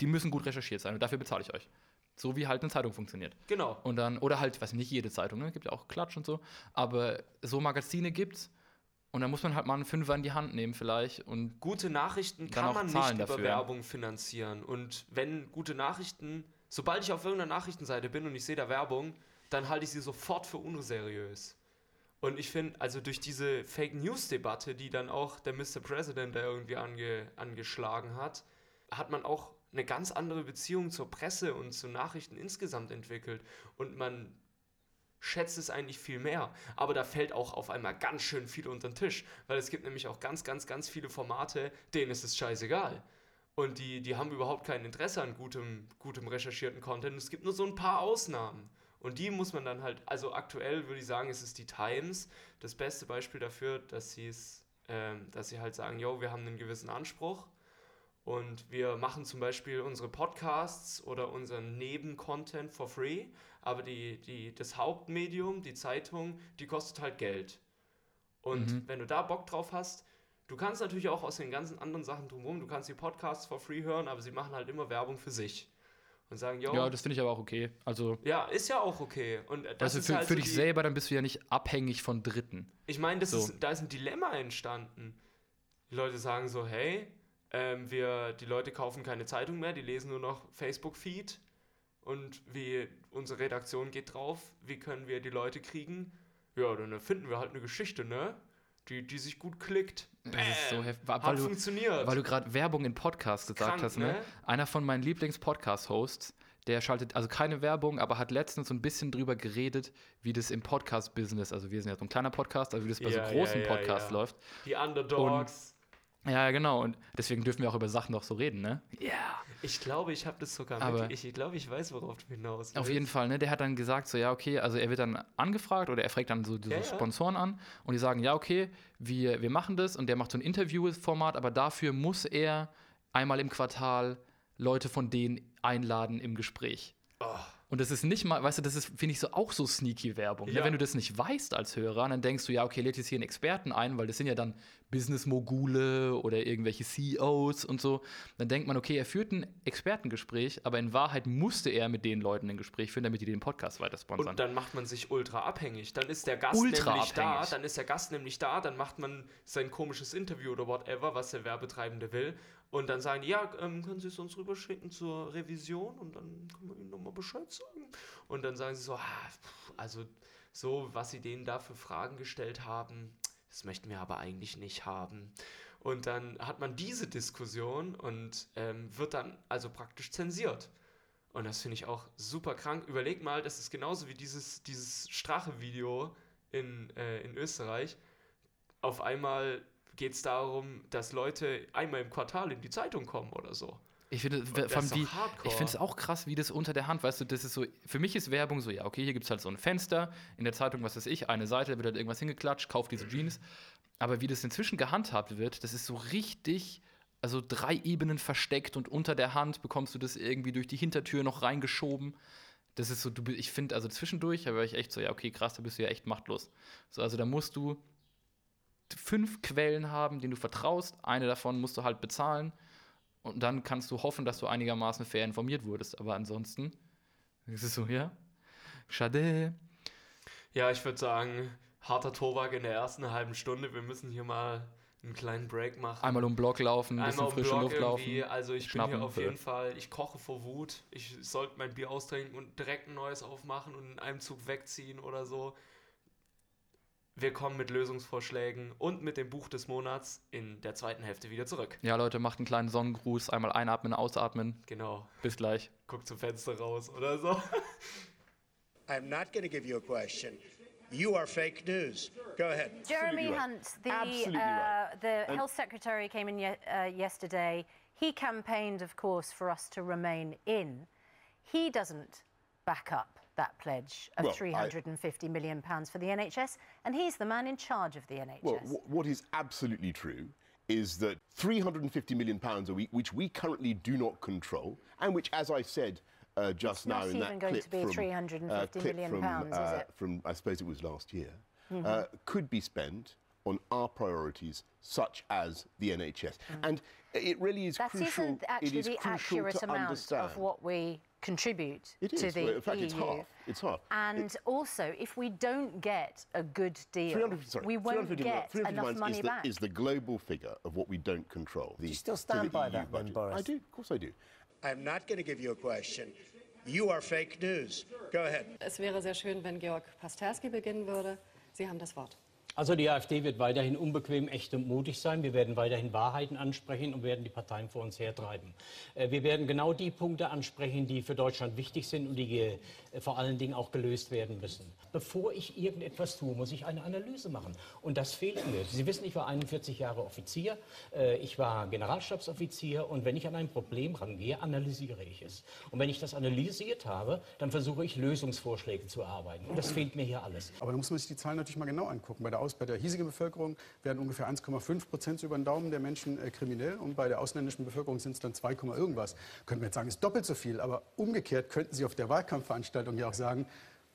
die müssen gut recherchiert sein und dafür bezahle ich euch. So wie halt eine Zeitung funktioniert. Genau. Und dann, oder halt, was nicht jede Zeitung, ne? Gibt ja auch Klatsch und so. Aber so Magazine gibt's. Und dann muss man halt mal einen Fünfer in die Hand nehmen, vielleicht. Und gute Nachrichten kann man nicht über dafür. Werbung finanzieren. Und wenn gute Nachrichten, sobald ich auf irgendeiner Nachrichtenseite bin und ich sehe da Werbung, dann halte ich sie sofort für unseriös. Und ich finde, also durch diese Fake News-Debatte, die dann auch der Mr. President da irgendwie ange, angeschlagen hat, hat man auch eine ganz andere Beziehung zur Presse und zu Nachrichten insgesamt entwickelt. Und man schätzt es eigentlich viel mehr. Aber da fällt auch auf einmal ganz schön viel unter den Tisch. Weil es gibt nämlich auch ganz, ganz, ganz viele Formate, denen ist es scheißegal. Und die, die haben überhaupt kein Interesse an gutem, gutem recherchierten Content. Es gibt nur so ein paar Ausnahmen. Und die muss man dann halt, also aktuell würde ich sagen, ist es die Times das beste Beispiel dafür, dass sie ähm, dass sie halt sagen, yo, wir haben einen gewissen Anspruch und wir machen zum Beispiel unsere Podcasts oder unseren Nebencontent for free, aber die, die, das Hauptmedium, die Zeitung, die kostet halt Geld. Und mhm. wenn du da Bock drauf hast, du kannst natürlich auch aus den ganzen anderen Sachen drumherum, du kannst die Podcasts for free hören, aber sie machen halt immer Werbung für sich. Und sagen, yo. Ja, das finde ich aber auch okay. Also, ja, ist ja auch okay. Und das also für, halt für so dich selber, dann bist du ja nicht abhängig von Dritten. Ich meine, so. da ist ein Dilemma entstanden. Die Leute sagen so, hey, ähm, wir, die Leute kaufen keine Zeitung mehr, die lesen nur noch Facebook-Feed. Und wie unsere Redaktion geht drauf, wie können wir die Leute kriegen? Ja, dann erfinden wir halt eine Geschichte, ne? Die, die sich gut klickt. Das ist so heftig. Hat weil funktioniert. Du, weil du gerade Werbung in Podcasts gesagt Krank, hast, ne? ne? Einer von meinen Lieblings-Podcast-Hosts, der schaltet, also keine Werbung, aber hat letztens so ein bisschen drüber geredet, wie das im Podcast-Business, also wir sind ja so ein kleiner Podcast, also wie das bei ja, so großen ja, Podcasts läuft. Die Underdogs. Und ja, genau. Und deswegen dürfen wir auch über Sachen noch so reden, ne? Ja. Ich glaube, ich habe das sogar Aber mit. Ich, ich glaube, ich weiß, worauf du hinaus willst. Auf jeden Fall, ne? Der hat dann gesagt, so, ja, okay, also er wird dann angefragt oder er fragt dann so diese ja, Sponsoren ja. an und die sagen, ja, okay, wir, wir machen das und der macht so ein Interviewformat, aber dafür muss er einmal im Quartal Leute von denen einladen im Gespräch. Oh. Und das ist nicht mal, weißt du, das ist, finde ich, so auch so sneaky Werbung. Ne? Ja. Ne? Wenn du das nicht weißt als Hörer, dann denkst du, ja, okay, lädt jetzt hier einen Experten ein, weil das sind ja dann Business-Mogule oder irgendwelche CEOs und so. Dann denkt man, okay, er führt ein Expertengespräch, aber in Wahrheit musste er mit den Leuten ein Gespräch führen, damit die den Podcast weiter sponsern. Und dann macht man sich ultra abhängig. Dann ist der Gast ultra nämlich abhängig. da, dann ist der Gast nämlich da, dann macht man sein komisches Interview oder whatever, was der Werbetreibende will. Und dann sagen die, ja, ähm, können Sie es uns rüberschicken zur Revision und dann können wir Ihnen nochmal Bescheid sagen. Und dann sagen sie so, ah, also so, was Sie denen da für Fragen gestellt haben, das möchten wir aber eigentlich nicht haben. Und dann hat man diese Diskussion und ähm, wird dann also praktisch zensiert. Und das finde ich auch super krank. Überleg mal, das ist genauso wie dieses, dieses Strache-Video in, äh, in Österreich. Auf einmal geht es darum, dass Leute einmal im Quartal in die Zeitung kommen oder so. Ich finde es auch krass, wie das unter der Hand, weißt du, das ist so, für mich ist Werbung so, ja, okay, hier gibt es halt so ein Fenster, in der Zeitung, was weiß ich, eine Seite, wird halt irgendwas hingeklatscht, kauft diese Jeans. Aber wie das inzwischen gehandhabt wird, das ist so richtig, also drei Ebenen versteckt und unter der Hand bekommst du das irgendwie durch die Hintertür noch reingeschoben. Das ist so, du, ich finde, also zwischendurch, da war ich echt so, ja, okay, krass, da bist du ja echt machtlos. So, also da musst du fünf Quellen haben, denen du vertraust. Eine davon musst du halt bezahlen. Und dann kannst du hoffen, dass du einigermaßen fair informiert wurdest. Aber ansonsten ist es so, ja. Schade. Ja, ich würde sagen, harter Tobak in der ersten halben Stunde. Wir müssen hier mal einen kleinen Break machen. Einmal um den Block laufen, ein bisschen frische Luft laufen. Also ich bin hier auf jeden Fall, ich koche vor Wut. Ich sollte mein Bier austrinken und direkt ein neues aufmachen und in einem Zug wegziehen oder so. Wir kommen mit Lösungsvorschlägen und mit dem Buch des Monats in der zweiten Hälfte wieder zurück. Ja, Leute, macht einen kleinen Sonnengruß, einmal einatmen, ausatmen. Genau. Bis gleich. Guckt zum Fenster raus oder so. I'm not going to give you a question. You are fake news. Go ahead. Jeremy right. Hunt, the, uh, right. the health secretary, came in ye uh, yesterday. He campaigned, of course, for us to remain in. He doesn't back up that pledge of well, 350 I, million pounds for the NHS, and he's the man in charge of the NHS. Well, what is absolutely true is that 350 million pounds a week, which we currently do not control, and which, as I said uh, just it's now in that going clip to be from, 350 uh, million from, pounds, uh, is it? From I suppose it was last year, mm-hmm. could be spent on our priorities, such as the NHS. Mm. And it really is that crucial. Isn't actually the accurate amount understand. of what we contribute it to is. the well, in fact, EU. it's half. It's half. And it's also, if we don't get a good deal, sorry, we won't get enough money is back. The, is the global figure of what we don't control. The, do you still stand by EU that, budget. then, Boris? I do. Of course, I do. I'm not going to give you a question. You are fake news. Go ahead. Es wäre sehr schön, wenn Georg Pasterski beginnen würde. Sie haben das Wort. Also die AfD wird weiterhin unbequem, echt und mutig sein. Wir werden weiterhin Wahrheiten ansprechen und werden die Parteien vor uns hertreiben. Äh, wir werden genau die Punkte ansprechen, die für Deutschland wichtig sind und die äh, vor allen Dingen auch gelöst werden müssen. Bevor ich irgendetwas tue, muss ich eine Analyse machen. Und das fehlt mir. Sie wissen, ich war 41 Jahre Offizier, äh, ich war Generalstabsoffizier und wenn ich an ein Problem rangehe, analysiere ich es. Und wenn ich das analysiert habe, dann versuche ich Lösungsvorschläge zu erarbeiten. Und das fehlt mir hier alles. Aber da muss man sich die Zahlen natürlich mal genau angucken. Bei der aus. Bei der hiesigen Bevölkerung werden ungefähr 1,5 Prozent über den Daumen der Menschen äh, kriminell und bei der ausländischen Bevölkerung sind es dann 2, irgendwas. Können wir jetzt sagen, ist doppelt so viel. Aber umgekehrt könnten Sie auf der Wahlkampfveranstaltung ja auch sagen,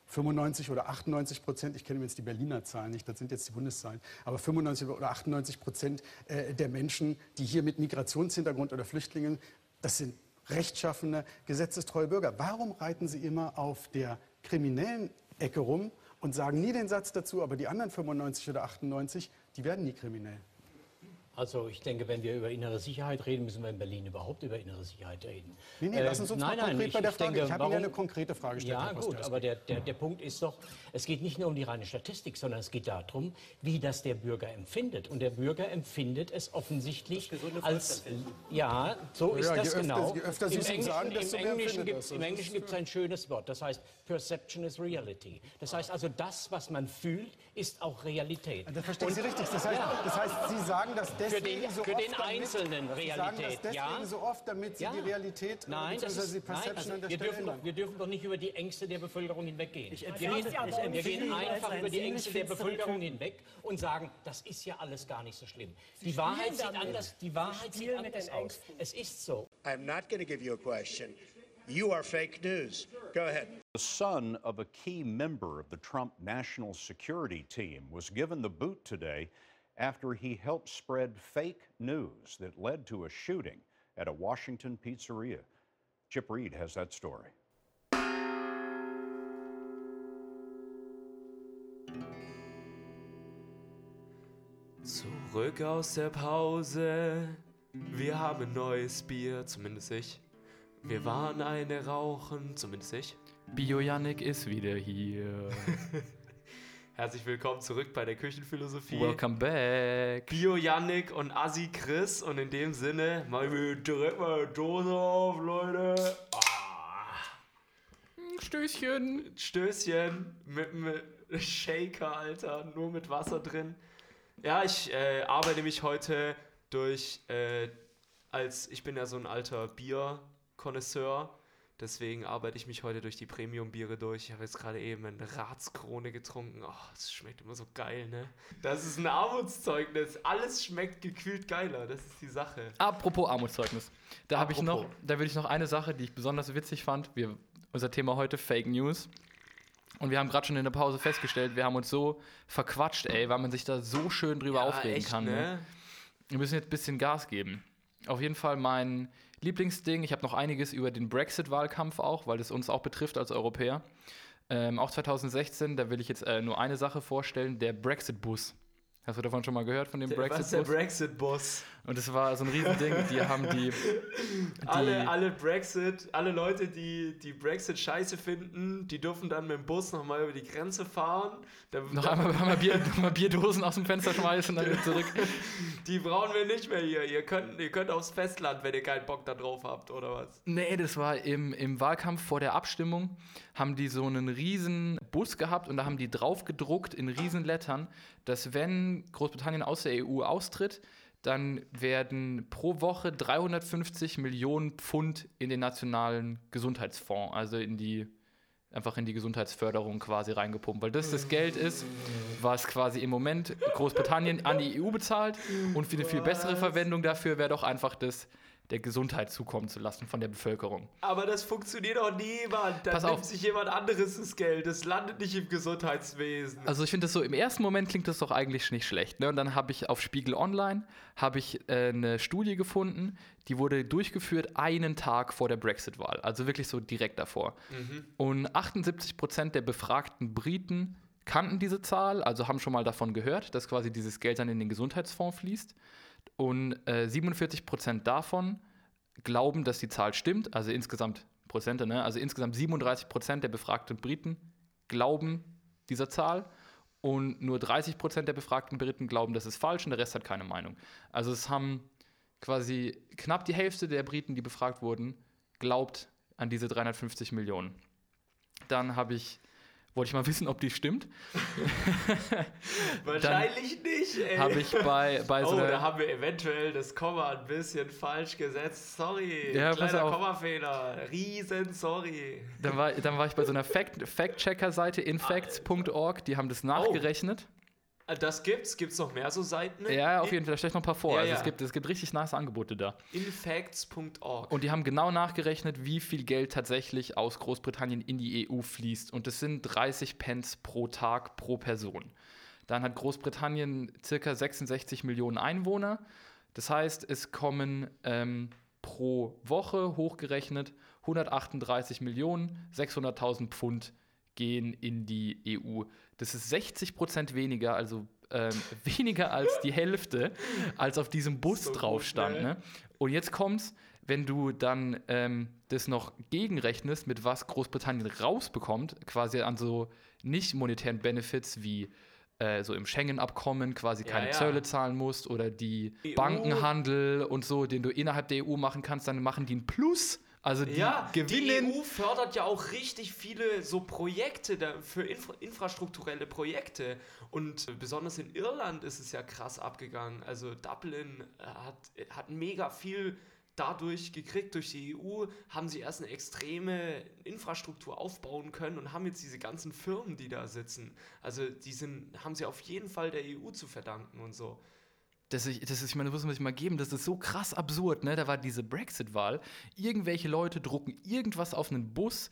95 oder 98 Prozent, ich kenne jetzt die Berliner Zahlen nicht, das sind jetzt die Bundeszahlen, aber 95 oder 98 Prozent äh, der Menschen, die hier mit Migrationshintergrund oder Flüchtlingen, das sind rechtschaffene, gesetzestreue Bürger. Warum reiten Sie immer auf der kriminellen Ecke rum und sagen nie den Satz dazu, aber die anderen 95 oder 98, die werden nie kriminell. Also ich denke, wenn wir über innere Sicherheit reden, müssen wir in Berlin überhaupt über innere Sicherheit reden. Nee, nee, lassen Sie uns äh, nein, mal konkret ich, bei der Frage. Denke, ich habe Ihnen eine konkrete Frage gestellt. Ja, gut, aber der, der, der Punkt ist doch, es geht nicht nur um die reine Statistik, sondern es geht darum, wie das der Bürger empfindet. Und der Bürger empfindet es offensichtlich als... Ja, so ist ja, das öfter, genau. Je öfter Sie Im es Englischen, sagen, desto im mehr Englischen gibt das. Im Englischen gibt es ein schönes Wort, das heißt Perception is Reality. Das heißt also, das, was man fühlt, ist auch Realität. Das verstehen Sie Und- richtig. Das heißt, Ja. das heißt, Sie sagen das deswegen Für den- so für oft, den damit, Einzelnen Sie sagen das Realität, deswegen ja. so oft, damit Sie Ja. die Realität äh, Nein, das bzw. ist, die nein Perception also an der wir, Stelle dürfen doch, wir dürfen doch nicht über die Ängste der Bevölkerung hinweggehen. Ich Wir, reden, es ja wir gehen ich einfach über die Ängste der Bevölkerung hinweg und sagen, das ist ja alles gar nicht so schlimm. Die Wahrheit sieht damit. anders, die Wahrheit sieht anders aus. Es ist so. I'm not going to give you a question. You are fake news. Go ahead. The son of a key member of the Trump national security team was given the boot today after he helped spread fake news that led to a shooting at a Washington pizzeria. Chip Reed has that story. Zurück aus der Pause. Wir haben neues Bier, zumindest ich. Wir waren eine rauchen, zumindest ich. Bio Yannick ist wieder hier. Herzlich willkommen zurück bei der Küchenphilosophie. Welcome back. Bio Yannick und Assi Chris und in dem Sinne machen wir direkt mal eine Dose auf, Leute. Stößchen. Stößchen mit einem Shaker, Alter, nur mit Wasser drin. Ja, ich äh, arbeite mich heute durch, äh, als ich bin ja so ein alter Bier-Konnoisseur, deswegen arbeite ich mich heute durch die Premium-Biere durch. Ich habe jetzt gerade eben eine Ratskrone getrunken. Oh, das schmeckt immer so geil, ne? Das ist ein Armutszeugnis. Alles schmeckt gekühlt geiler, das ist die Sache. Apropos Armutszeugnis. Da habe ich noch, da will ich noch eine Sache, die ich besonders witzig fand. Wir, unser Thema heute Fake News. Und wir haben gerade schon in der Pause festgestellt, wir haben uns so verquatscht, ey, weil man sich da so schön drüber aufregen echt, kann. Ne? Wir müssen jetzt ein bisschen Gas geben. Auf jeden Fall mein Lieblingsding. Ich habe noch einiges über den Brexit-Wahlkampf auch, weil es uns auch betrifft als Europäer. Ähm, auch 2016, da will ich jetzt äh, nur eine Sache vorstellen: der Brexit-Bus. Hast du davon schon mal gehört, von dem Was ist der Brexit-Bus? Und das war so ein Riesending. Die haben die. die Alle, alle Brexit, alle Leute, die die Brexit scheiße finden, die dürfen dann mit dem Bus nochmal über die Grenze fahren. Da, noch einmal, einmal, Bier, nochmal Bierdosen aus dem Fenster schmeißen und dann wieder zurück. Die brauchen wir nicht mehr hier. Ihr könnt, ihr könnt aufs Festland, wenn ihr keinen Bock da drauf habt, oder was? Nee, das war im, im Wahlkampf vor der Abstimmung, haben die so einen riesen Bus gehabt und da haben die drauf gedruckt in riesen Lettern, dass wenn Großbritannien aus der EU austritt, dann werden pro Woche 350 Millionen Pfund in den nationalen Gesundheitsfonds, also in die einfach in die Gesundheitsförderung quasi reingepumpt, weil das das Geld ist, was quasi im Moment Großbritannien an die EU bezahlt und für eine viel bessere Verwendung dafür wäre doch einfach das der Gesundheit zukommen zu lassen von der Bevölkerung. Aber das funktioniert doch niemand. Dann Pass nimmt auf. sich jemand anderes das Geld. Das landet nicht im Gesundheitswesen. Also ich finde das so, im ersten Moment klingt das doch eigentlich nicht schlecht. Ne? Und dann habe ich auf Spiegel Online habe ich äh, eine Studie gefunden, die wurde durchgeführt einen Tag vor der Brexit-Wahl. Also wirklich so direkt davor. Und 78 Prozent der befragten Briten kannten diese Zahl, also haben schon mal davon gehört, dass quasi dieses Geld dann in den Gesundheitsfonds fließt. Und äh, 47 Prozent davon glauben, dass die Zahl stimmt, also insgesamt Prozente, ne? also insgesamt 37 Prozent der befragten Briten glauben dieser Zahl und nur 30 Prozent der befragten Briten glauben, das ist falsch und der Rest hat keine Meinung. Also es haben quasi knapp die Hälfte der Briten, die befragt wurden, glaubt an diese 350 Millionen. Dann habe ich, wollte ich mal wissen, ob die stimmt. Wahrscheinlich nicht, ey. Habe ich bei, bei so oh, da haben wir eventuell das Komma ein bisschen falsch gesetzt. Sorry. Ja, Kleiner. Kommafehler. Riesen sorry. dann, war, dann war ich bei so einer Fact- Fact-Checker-Seite, infacts.org, die haben das nachgerechnet. Ah, Das gibt's. Gibt's noch mehr so Seiten? Ja, auf jeden Fall, da stelle ich noch ein paar vor. Ja, also ja. Es, gibt, es gibt richtig nice Angebote da. Infacts.org. Und die haben genau nachgerechnet, wie viel Geld tatsächlich aus Großbritannien in die EU fließt. Und das sind 30 Pence pro Tag pro Person. Dann hat Großbritannien circa 66 Millionen Einwohner. Das heißt, es kommen ähm, pro Woche hochgerechnet 138 Millionen, 600.000 Pfund gehen in die EU. Das ist 60 Prozent weniger, also ähm, weniger als die Hälfte, als auf diesem Bus So drauf stand. ne? Ne? Und jetzt kommt's, wenn du dann ähm, das noch gegenrechnest, mit was Großbritannien rausbekommt, quasi an so nicht monetären Benefits wie äh, so im Schengen-Abkommen quasi Ja, keine ja. Zölle zahlen musst oder die EU. Bankenhandel und so, den du innerhalb der EU machen kannst, dann machen die ein Plus. Also die Ja, gewinnen. die EU fördert ja auch richtig viele so Projekte da, für infra infrastrukturelle Projekte. Und besonders in Irland ist es ja krass abgegangen. Also Dublin äh, hat, äh, hat mega viel dadurch gekriegt. Durch die EU haben sie erst eine extreme Infrastruktur aufbauen können und haben jetzt diese ganzen Firmen, die da sitzen. Also die sind, haben sie auf jeden Fall der EU zu verdanken und so. Das ist, das ich meine, das muss man sich mal geben, das ist so krass absurd, ne? Da war diese Brexit-Wahl. Irgendwelche Leute drucken irgendwas auf einen Bus,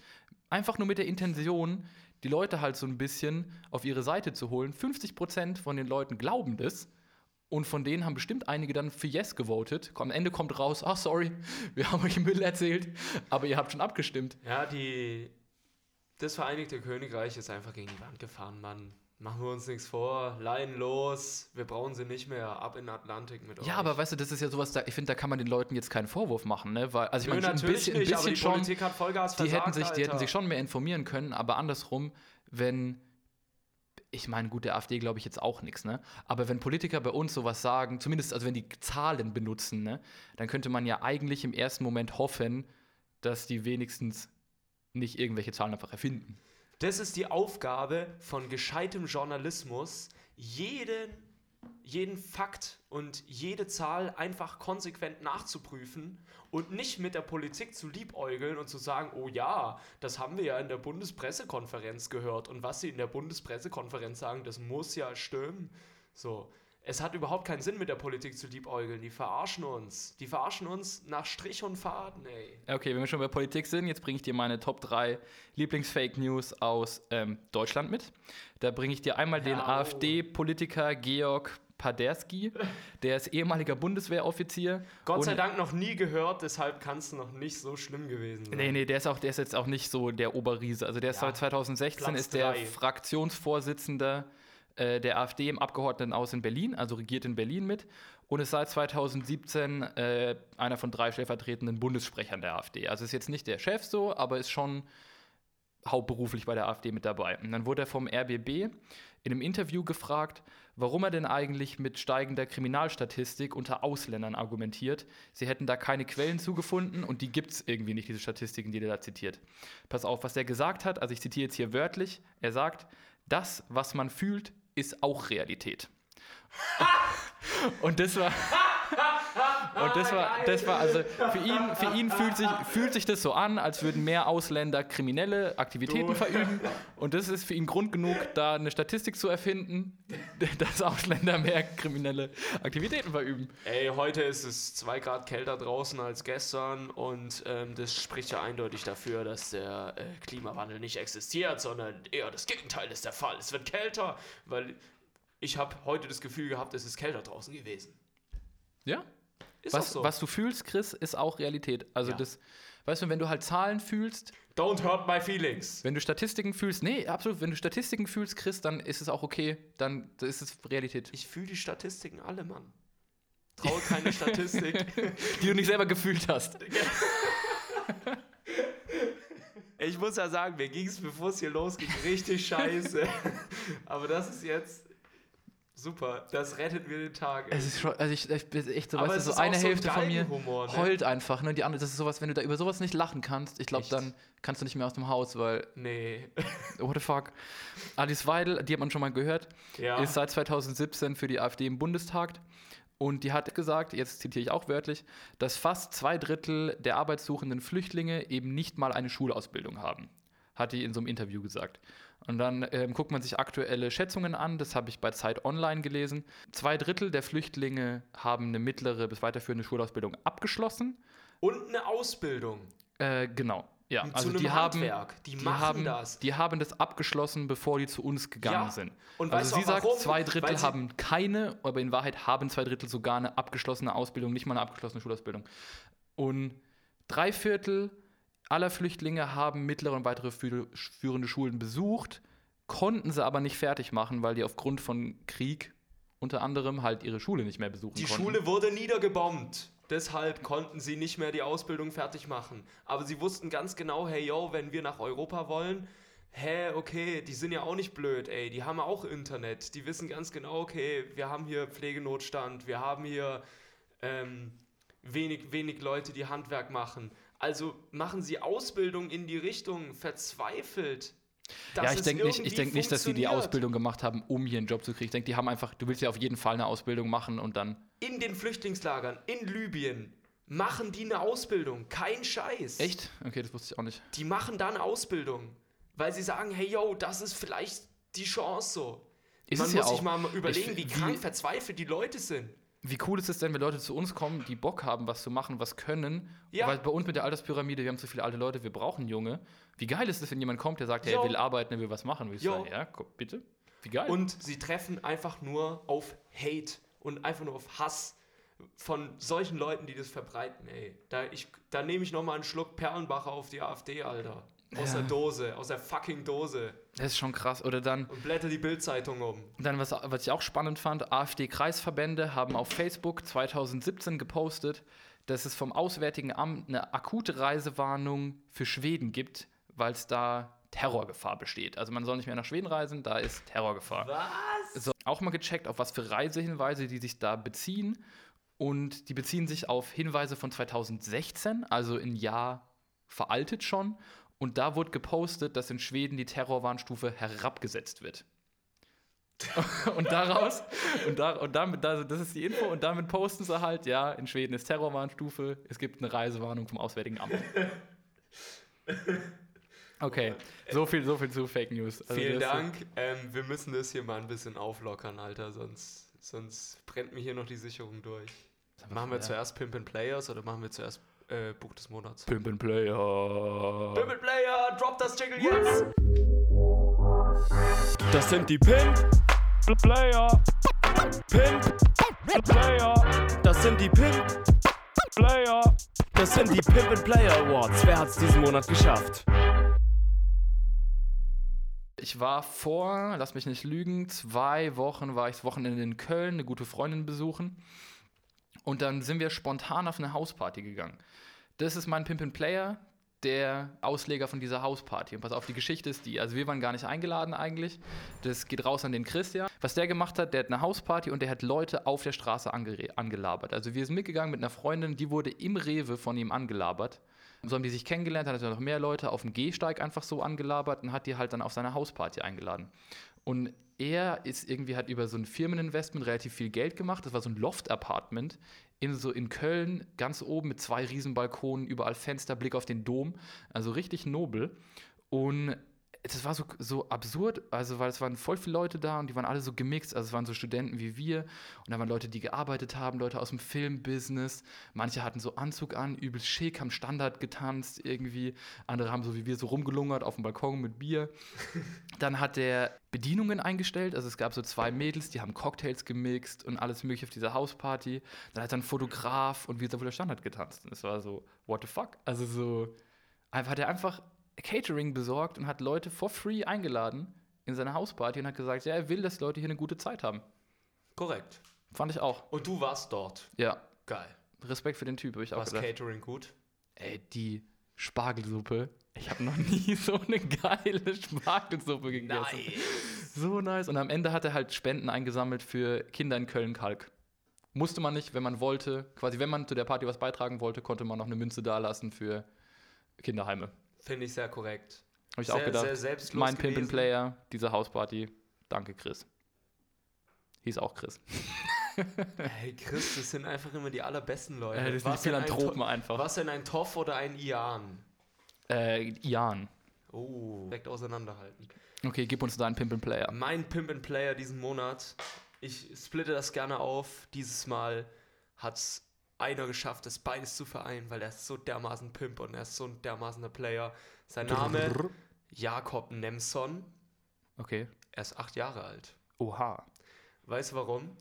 einfach nur mit der Intention, die Leute halt so ein bisschen auf ihre Seite zu holen. 50% von den Leuten glauben das. Und von denen haben bestimmt einige dann für Yes gewotet. Am Ende kommt raus, ach sorry, wir haben euch Müll erzählt, aber ihr habt schon abgestimmt. Ja, die, das Vereinigte Königreich ist einfach gegen die Wand gefahren, Mann. Machen wir uns nichts vor, Leinen los, wir brauchen sie nicht mehr, ab in den Atlantik mit euch. Ja, aber weißt du, das ist ja sowas, da, ich finde, da kann man den Leuten jetzt keinen Vorwurf machen, ne? Weil, also ich meine, ein bisschen, ein nicht, aber bisschen die schon. Vollgas die hätten, versagt, sich, die hätten sich schon mehr informieren können, aber andersrum, wenn, ich meine, gut, der AfD glaube ich jetzt auch nichts, ne? Aber wenn Politiker bei uns sowas sagen, zumindest also wenn die Zahlen benutzen, ne, dann könnte man ja eigentlich im ersten Moment hoffen, dass die wenigstens nicht irgendwelche Zahlen einfach erfinden. Das ist die Aufgabe von gescheitem Journalismus, jeden, jeden Fakt und jede Zahl einfach konsequent nachzuprüfen und nicht mit der Politik zu liebäugeln und zu sagen, oh ja, das haben wir ja in der Bundespressekonferenz gehört und was sie in der Bundespressekonferenz sagen, das muss ja stimmen. So. Es hat überhaupt keinen Sinn, mit der Politik zu liebäugeln. Die verarschen uns. Die verarschen uns nach Strich und Faden, ey. Okay, wenn wir schon bei Politik sind, jetzt bringe ich dir meine Top 3 Lieblings-Fake News aus ähm, Deutschland mit. Da bringe ich dir einmal den Ja, oh. AfD-Politiker Georg Paderski, der ist ehemaliger Bundeswehroffizier. Gott sei Dank noch nie gehört, deshalb kann es noch nicht so schlimm gewesen sein. Nee, nee, der ist, auch, der ist jetzt auch nicht so der Oberriese. Also der ist Ja, seit 2016 Platz ist der drei. Fraktionsvorsitzender äh, der AfD im Abgeordnetenhaus in Berlin, also regiert in Berlin mit und ist seit 2017 äh, einer von drei stellvertretenden Bundessprechern der AfD. Also ist jetzt nicht der Chef so, aber ist schon hauptberuflich bei der AfD mit dabei. Und dann wurde er vom RBB in einem Interview gefragt, warum er denn eigentlich mit steigender Kriminalstatistik unter Ausländern argumentiert. Sie hätten da keine Quellen zugefunden und die gibt es irgendwie nicht, diese Statistiken, die er da zitiert. Pass auf, was er gesagt hat, also ich zitiere jetzt hier wörtlich, er sagt, das, was man fühlt, ist auch Realität. und das war, Und das war, das war also für ihn, für ihn fühlt, sich, fühlt sich das so an, als würden mehr Ausländer kriminelle Aktivitäten du. verüben. Und das ist für ihn Grund genug, da eine Statistik zu erfinden, dass Ausländer mehr kriminelle Aktivitäten verüben. Ey, heute ist es zwei Grad kälter draußen als gestern und ähm, das spricht ja eindeutig dafür, dass der äh, Klimawandel nicht existiert, sondern eher das Gegenteil ist der Fall. Es wird kälter, weil ich habe heute das Gefühl gehabt, es ist kälter draußen gewesen. Ja? Ist was, so. was du fühlst, Chris, ist auch Realität. Also ja. das, weißt du, wenn du halt Zahlen fühlst. Don't hurt my feelings. Wenn du Statistiken fühlst, nee, absolut, wenn du Statistiken fühlst, Chris, dann ist es auch okay, dann ist es Realität. Ich fühle die Statistiken alle, Mann. Traue keine Statistik. die du nicht selber gefühlt hast. Ich muss ja sagen, mir ging es, bevor es hier losging, richtig scheiße. Aber das ist jetzt Super, das rettet mir den Tag. Ey. Es ist schon, also ich, ich bin echt so, weißt du, so eine Hälfte so ein von mir Humor, ne? heult einfach, ne? Die andere, das ist sowas, wenn du da über sowas nicht lachen kannst, ich glaube, dann kannst du nicht mehr aus dem Haus, weil. Nee. What the fuck? Alice Weidel, die hat man schon mal gehört, ja. ist seit 2017 für die AfD im Bundestag. Und die hat gesagt, jetzt zitiere ich auch wörtlich, dass fast zwei Drittel der arbeitssuchenden Flüchtlinge eben nicht mal eine Schulausbildung haben. Hat die in so einem Interview gesagt. Und dann ähm, guckt man sich aktuelle Schätzungen an, das habe ich bei Zeit Online gelesen. Zwei Drittel der Flüchtlinge haben eine mittlere bis weiterführende Schulausbildung abgeschlossen. Und eine Ausbildung. Äh, genau. Ja, zu also die haben, die, die machen haben, das. Die haben das abgeschlossen, bevor die zu uns gegangen ja. sind. Und also sie sagt, warum? zwei Drittel haben keine, aber in Wahrheit haben zwei Drittel sogar eine abgeschlossene Ausbildung, nicht mal eine abgeschlossene Schulausbildung. Und drei Viertel aller Flüchtlinge haben mittlere und weitere führende Schulen besucht, konnten sie aber nicht fertig machen, weil die aufgrund von Krieg unter anderem halt ihre Schule nicht mehr besuchen die konnten. Die Schule wurde niedergebombt. Deshalb konnten sie nicht mehr die Ausbildung fertig machen. Aber sie wussten ganz genau, hey yo, wenn wir nach Europa wollen, hä, okay, die sind ja auch nicht blöd, ey, die haben auch Internet. Die wissen ganz genau, okay, wir haben hier Pflegenotstand, wir haben hier ähm, wenig, wenig Leute, die Handwerk machen. Also machen sie Ausbildung in die Richtung verzweifelt. ja, ich denke nicht, denk nicht, dass sie die Ausbildung gemacht haben, um hier einen Job zu kriegen. Ich denke, die haben einfach, du willst ja auf jeden Fall eine Ausbildung machen und dann. In den Flüchtlingslagern, in Libyen, machen die eine Ausbildung. Kein Scheiß. Echt? Okay, das wusste ich auch nicht. Die machen da eine Ausbildung. Weil sie sagen, hey yo, das ist vielleicht die Chance so. Ist Man muss ja sich mal überlegen, ich, wie krank verzweifelt die Leute sind. Wie cool ist es denn, wenn Leute zu uns kommen, die Bock haben, was zu machen, was können? Ja. Weil bei uns mit der Alterspyramide, wir haben zu viele alte Leute, wir brauchen Junge. Wie geil ist es, wenn jemand kommt, der sagt, hey, er will arbeiten, er will was machen? Will ich sagen, ja, komm, bitte. Wie geil. Und sie treffen einfach nur auf Hate und einfach nur auf Hass von solchen Leuten, die das verbreiten, ey. Da, da nehme ich nochmal einen Schluck Perlenbacher auf die AfD, Alter. Aus ja. der Dose, aus der fucking Dose. Das ist schon krass. Oder dann. Und blätter die Bildzeitung um. Dann, was, was ich auch spannend fand, AfD-Kreisverbände haben auf Facebook 2017 gepostet, dass es vom Auswärtigen Amt eine akute Reisewarnung für Schweden gibt, weil es da Terrorgefahr besteht. Also man soll nicht mehr nach Schweden reisen, da ist Terrorgefahr. Was? So, auch mal gecheckt, auf was für Reisehinweise die sich da beziehen. Und die beziehen sich auf Hinweise von 2016, also ein Jahr veraltet schon. Und da wurde gepostet, dass in Schweden die Terrorwarnstufe herabgesetzt wird. und daraus, und, da, und damit, das ist die Info, und damit posten sie halt, ja, in Schweden ist Terrorwarnstufe, es gibt eine Reisewarnung vom Auswärtigen Amt. Okay, so viel, so viel zu Fake News. Also Vielen Dank. Ähm, wir müssen das hier mal ein bisschen auflockern, Alter, sonst, sonst brennt mir hier noch die Sicherung durch. Machen wir ja. zuerst Pimp and Players oder machen wir zuerst äh, Buch des Monats. Pimp and Player. Pimp and Player, drop das Jingle jetzt. Das sind die Pimp Player. Pimp Player. Das sind die Pimp Player. Das sind die Pimp and Player Awards. Wer hat's diesen Monat geschafft? Ich war vor, lass mich nicht lügen, zwei Wochen war ich das Wochenende in Köln, eine gute Freundin besuchen. Und dann sind wir spontan auf eine Hausparty gegangen. Das ist mein Pimp Player, der Ausleger von dieser Hausparty. Und pass auf, die Geschichte ist die. Also wir waren gar nicht eingeladen eigentlich. Das geht raus an den Christian. Was der gemacht hat, der hat eine Hausparty und der hat Leute auf der Straße angelabert. Also wir sind mitgegangen mit einer Freundin, die wurde im Rewe von ihm angelabert. So haben die sich kennengelernt, hat er noch mehr Leute auf dem Gehsteig einfach so angelabert und hat die halt dann auf seine Hausparty eingeladen. Und er ist irgendwie hat über so ein Firmeninvestment relativ viel Geld gemacht. Das war so ein Loft-Apartment in so in Köln, ganz oben mit zwei Riesenbalkonen, überall Fenster, Blick auf den Dom. Also richtig nobel. Und das war so, so absurd, also weil es waren voll viele Leute da und die waren alle so gemixt. Also es waren so Studenten wie wir und da waren Leute, die gearbeitet haben, Leute aus dem Filmbusiness. Manche hatten so Anzug an, übel schick, haben Standard getanzt irgendwie. Andere haben so wie wir so rumgelungert auf dem Balkon mit Bier. Dann hat der Bedienungen eingestellt. Also es gab so zwei Mädels, die haben Cocktails gemixt und alles mögliche auf dieser Hausparty. Dann hat er einen Fotograf und wir sind wohl der Standard getanzt. Und es war so, what the fuck? Also so, einfach hat er einfach Catering besorgt und hat Leute for free eingeladen in seine Hausparty und hat gesagt, ja, er will, dass Leute hier eine gute Zeit haben. Korrekt. Fand ich auch. Und du warst dort. Ja. Geil. Respekt für den Typ, habe ich auch Was gedacht. Catering gut? Ey, die Spargelsuppe. Ich habe noch nie so eine geile Spargelsuppe gegessen. Nice. So nice. Und am Ende hat er halt Spenden eingesammelt für Kinder in Köln-Kalk. Musste man nicht, wenn man wollte. Quasi, wenn man zu der Party was beitragen wollte, konnte man noch eine Münze dalassen für Kinderheime. Finde ich sehr korrekt. Habe ich sehr, auch gedacht. Sehr mein Pimp and gewesen. Player, diese Hausparty. Danke, Chris. Hieß auch Chris. Hey Chris, das sind einfach immer die allerbesten Leute. Äh, das sind ein Philanthropen To- einfach. Was denn ein Toff oder ein Ian? Äh, Ian. Oh, direkt auseinanderhalten. Okay, gib uns deinen Pimp and Player. Mein Pimp and Player diesen Monat, ich splitte das gerne auf. Dieses Mal hat es einer geschafft, das beides zu vereinen, weil er ist so dermaßen Pimp und er ist so ein dermaßener Player. Sein Name. Jakob Nemson. Okay. Er ist acht Jahre alt. Oha. Weißt du warum?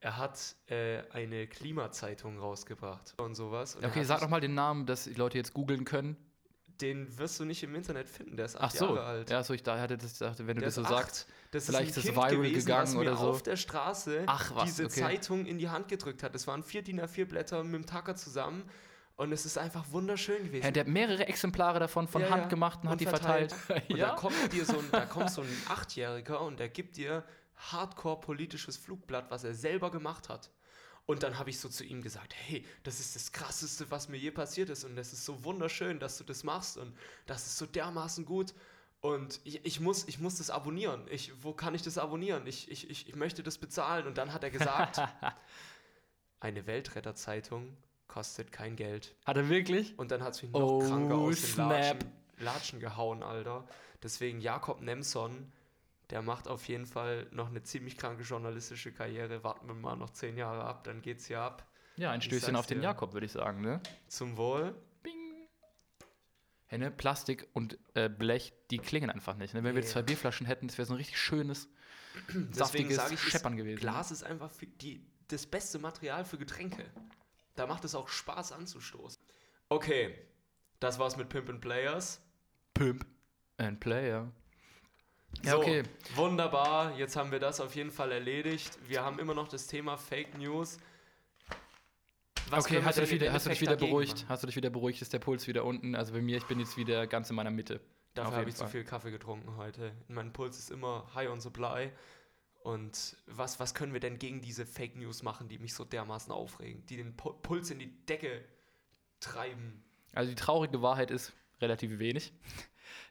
Er hat äh, eine Klimazeitung rausgebracht und sowas. Und Okay, sag doch mal den Namen, dass die Leute jetzt googeln können. Den wirst du nicht im Internet finden, der ist Ach acht so. Jahre alt. Ja, so ich da hatte das dachte, wenn du Der das so sagst. Das vielleicht ist, ein kind viral gewesen, gegangen was mir oder so. auf der Straße Ach, was, diese okay. Zeitung in die Hand gedrückt hat. Es waren vier DIN A4 Blätter mit dem Tacker zusammen und es ist einfach wunderschön gewesen. Ja, der hat mehrere Exemplare davon von Ja, Hand gemacht und, hat die verteilt. Und da kommt dir so ein, da kommt so ein Achtjähriger und der gibt dir hardcore politisches Flugblatt, was er selber gemacht hat. Und dann habe ich so zu ihm gesagt, hey, das ist das Krasseste, was mir je passiert ist und das ist so wunderschön, dass du das machst und das ist so dermaßen gut und ich, ich, muss, ich muss das abonnieren. Ich, wo kann ich das abonnieren? Ich, ich, ich, ich möchte das bezahlen. Und dann hat er gesagt, eine Weltretterzeitung kostet kein Geld. Hat er wirklich? Und dann hat es mich noch Oh, kranker aus den snap. Latschen, Latschen gehauen, Alter. Deswegen Jakob Nemson, der macht auf jeden Fall noch eine ziemlich kranke journalistische Karriere. Warten wir mal noch zehn Jahre ab, dann geht's hier ab. Ja, ein Stößchen auf den. Jakob, würde ich sagen, ne? Zum Wohl. Hey, ne? Plastik und äh, Blech, die klingen einfach nicht. Ne? Wenn wir Nee. zwei Bierflaschen hätten, das wäre so ein richtig schönes, saftiges ich, Scheppern gewesen. Glas ist einfach die, das beste Material für Getränke. Da macht es auch Spaß anzustoßen. Okay, das war's mit Pimp and Players. Pimp and Player. Ja, so, okay. wunderbar. Jetzt haben wir das auf jeden Fall erledigt. Wir haben immer noch das Thema Fake News. Was okay, hast du, wieder, hast du dich wieder beruhigt? machen? Hast du dich wieder beruhigt? Ist der Puls wieder unten? Also bei mir, ich bin jetzt wieder ganz in meiner Mitte. Dafür habe ich zu Fall. viel Kaffee getrunken heute. Mein Puls ist immer high on supply. Und was, was können wir denn gegen diese Fake News machen, die mich so dermaßen aufregen, die den Pu Puls in die Decke treiben? Also die traurige Wahrheit ist relativ wenig.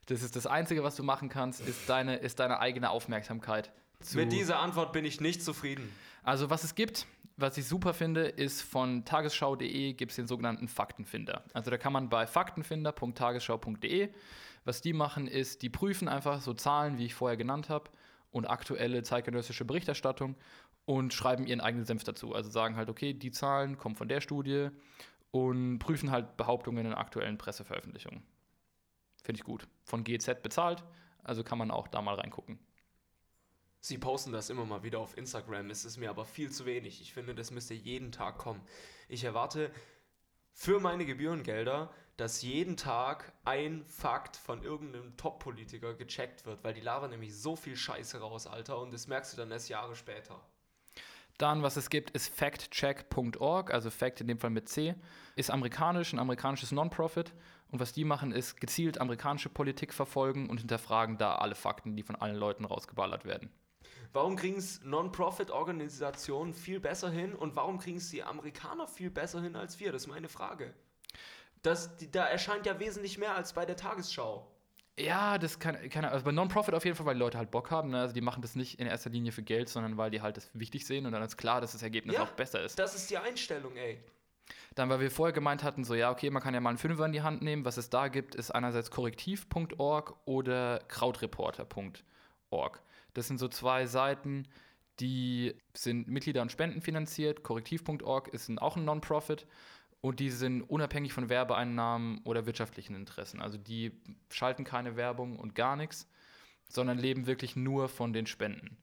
Das ist das Einzige, was du machen kannst, ist deine, ist deine eigene Aufmerksamkeit. Zu Mit dieser Antwort bin ich nicht zufrieden. Also was es gibt, was ich super finde, ist von tagesschau.de gibt es den sogenannten Faktenfinder. Also da kann man bei faktenfinder.tagesschau.de, was die machen ist, die prüfen einfach so Zahlen, wie ich vorher genannt habe, und aktuelle zeitgenössische Berichterstattung und schreiben ihren eigenen Senf dazu. Also sagen halt, okay, die Zahlen kommen von der Studie und prüfen halt Behauptungen in aktuellen Presseveröffentlichungen. Finde ich gut. Von GZ bezahlt, also kann man auch da mal reingucken. Sie posten das immer mal wieder auf Instagram. Es ist mir aber viel zu wenig. Ich finde, das müsste jeden Tag kommen. Ich erwarte für meine Gebührengelder, dass jeden Tag ein Fakt von irgendeinem Top-Politiker gecheckt wird, weil die labern nämlich so viel Scheiße raus, Alter, und das merkst du dann erst Jahre später. Dann, was es gibt, ist factcheck.org, also Fact in dem Fall mit C, ist amerikanisch, ein amerikanisches Non-Profit. Und was die machen, ist gezielt amerikanische Politik verfolgen und hinterfragen da alle Fakten, die von allen Leuten rausgeballert werden. Warum kriegen es Non-Profit-Organisationen viel besser hin und warum kriegen es die Amerikaner viel besser hin als wir? Das ist meine Frage. Das, die, da erscheint ja wesentlich mehr als bei der Tagesschau. Ja, das kann, kann also bei Non-Profit auf jeden Fall, weil die Leute halt Bock haben. Ne? Also die machen das nicht in erster Linie für Geld, sondern weil die halt das wichtig sehen und dann ist klar, dass das Ergebnis Ja, auch besser ist. Das ist die Einstellung, ey. Dann, weil wir vorher gemeint hatten, so ja, okay, man kann ja mal einen Fünfer in die Hand nehmen. Was es da gibt, ist einerseits korrektiv.org oder krautreporter.org. Das sind so zwei Seiten, die sind Mitglieder und Spenden finanziert. Korrektiv.org ist ein, auch ein Non-Profit und die sind unabhängig von Werbeeinnahmen oder wirtschaftlichen Interessen. Also die schalten keine Werbung und gar nichts, sondern leben wirklich nur von den Spenden.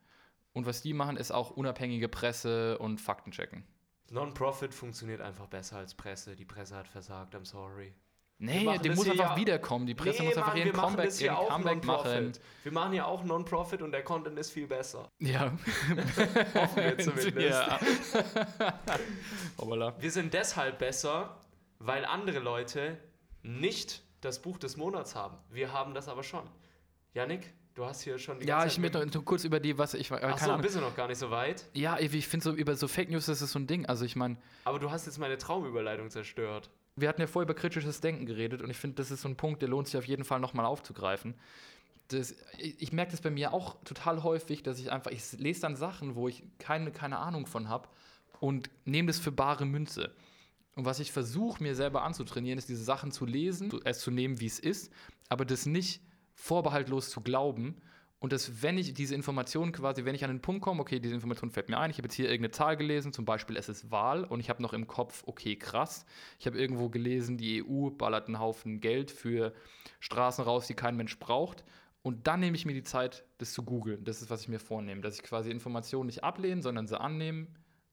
Und was die machen, ist auch unabhängige Presse und Fakten checken. Non-Profit funktioniert einfach besser als Presse. Die Presse hat versagt, I'm sorry. Nee, das muss einfach ja- wiederkommen. Die Presse Nee, muss einfach Mann, ihren wir machen Comeback, ihren Comeback machen. Wir machen ja auch Non-Profit und der Content ist viel besser. Ja. Hoffen wir zumindest. Ja. Wir sind deshalb besser, weil andere Leute nicht das Buch des Monats haben. Wir haben das aber schon. Yannick, du hast hier schon die Ja, ich möchte noch kurz über die, was ich. Äh, Ach so, bist du noch gar nicht so weit. Ja, ich finde so über so Fake News, das ist so ein Ding. Also ich meine, Aber du hast jetzt meine Traumüberleitung zerstört. wir hatten ja vorher über kritisches Denken geredet und ich finde, das ist so ein Punkt, der lohnt sich auf jeden Fall nochmal aufzugreifen. Das, ich ich merke das bei mir auch total häufig, dass ich einfach, ich lese dann Sachen, wo ich keine, keine Ahnung von habe und nehme das für bare Münze. Und was ich versuche, mir selber anzutrainieren, ist, diese Sachen zu lesen, es zu nehmen, wie es ist, aber das nicht vorbehaltlos zu glauben. Und dass, wenn ich diese Information quasi, wenn ich an den Punkt komme, okay, diese Information fällt mir ein, ich habe jetzt hier irgendeine Zahl gelesen, zum Beispiel es ist Wahl und ich habe noch im Kopf, okay, krass, ich habe irgendwo gelesen, die EU ballert einen Haufen Geld für Straßen raus, die kein Mensch braucht. Und dann nehme ich mir die Zeit, das zu googeln. Das ist, was ich mir vornehme. Dass ich quasi Informationen nicht ablehne, sondern sie annehme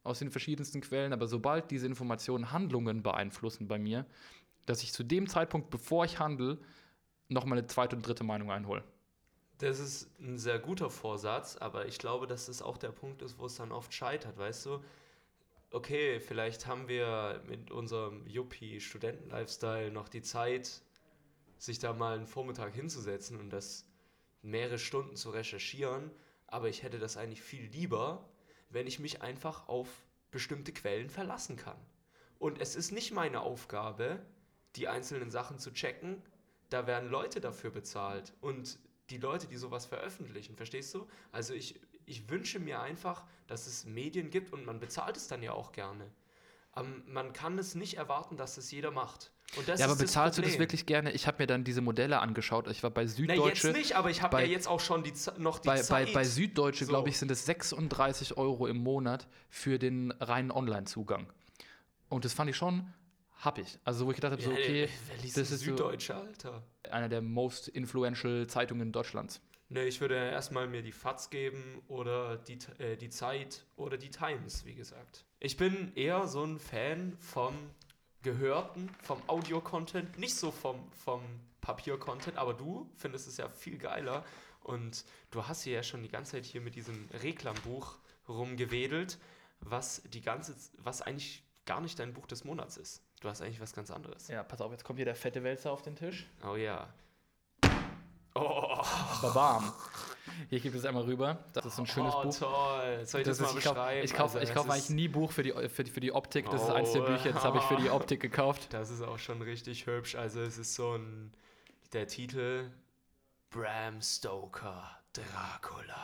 aus den verschiedensten Quellen. Aber sobald diese Informationen Handlungen beeinflussen bei mir, dass ich zu dem Zeitpunkt, bevor ich handle, nochmal eine zweite und dritte Meinung einhole. Das ist ein sehr guter Vorsatz, aber ich glaube, dass das auch der Punkt ist, wo es dann oft scheitert, weißt du? Okay, vielleicht haben wir mit unserem Yuppie-Studenten-Lifestyle noch die Zeit, sich da mal einen Vormittag hinzusetzen und das mehrere Stunden zu recherchieren, aber ich hätte das eigentlich viel lieber, wenn ich mich einfach auf bestimmte Quellen verlassen kann. Und es ist nicht meine Aufgabe, die einzelnen Sachen zu checken. Da werden Leute dafür bezahlt. Und die Leute, die sowas veröffentlichen, verstehst du? Also ich, ich wünsche mir einfach, dass es Medien gibt und man bezahlt es dann ja auch gerne. Aber man kann es nicht erwarten, dass es jeder macht. Und das ja, aber bezahlst du das wirklich gerne? Ich habe mir dann diese Modelle angeschaut. Ich war bei Na, Süddeutsche. jetzt nicht, aber ich habe bei- ja jetzt auch schon die, noch die bei, bei, Zeit. bei Süddeutsche, So. glaube ich, sind es 36 Euro im Monat für den reinen Online-Zugang. Und das fand ich schon happig. Also, wo ich gedacht habe, so, Ja, okay, wer liest das ist so Süddeutsche, Alter? einer der most influential Zeitungen Deutschlands. Ne, ich würde erstmal mir die FATS geben oder die, äh, die Zeit oder die Times, wie gesagt. Ich bin eher so ein Fan vom Gehörten, vom Audio-Content, nicht so vom, vom Papier-Content, aber du findest es ja viel geiler und du hast hier ja schon die ganze Zeit hier mit diesem Reklambuch rumgewedelt, was die ganze, was eigentlich gar nicht dein Buch des Monats ist. Du hast eigentlich was ganz anderes. Ja, pass auf, jetzt kommt hier der fette Wälzer auf den Tisch. Oh ja. Oh, Babam. Hier gibt es einmal rüber. Das ist ein schönes oh Buch. toll. Soll ich das, Das mal ist, ich kaufe beschreiben? ich kauf, Also, kauf eigentlich nie Buch für die, für, die- für die Optik. Das ist eins der Oh. Bücher, das habe ich für die Optik gekauft. Das ist auch schon richtig hübsch. Also es ist so ein, der Titel Bram Stoker, Dracula.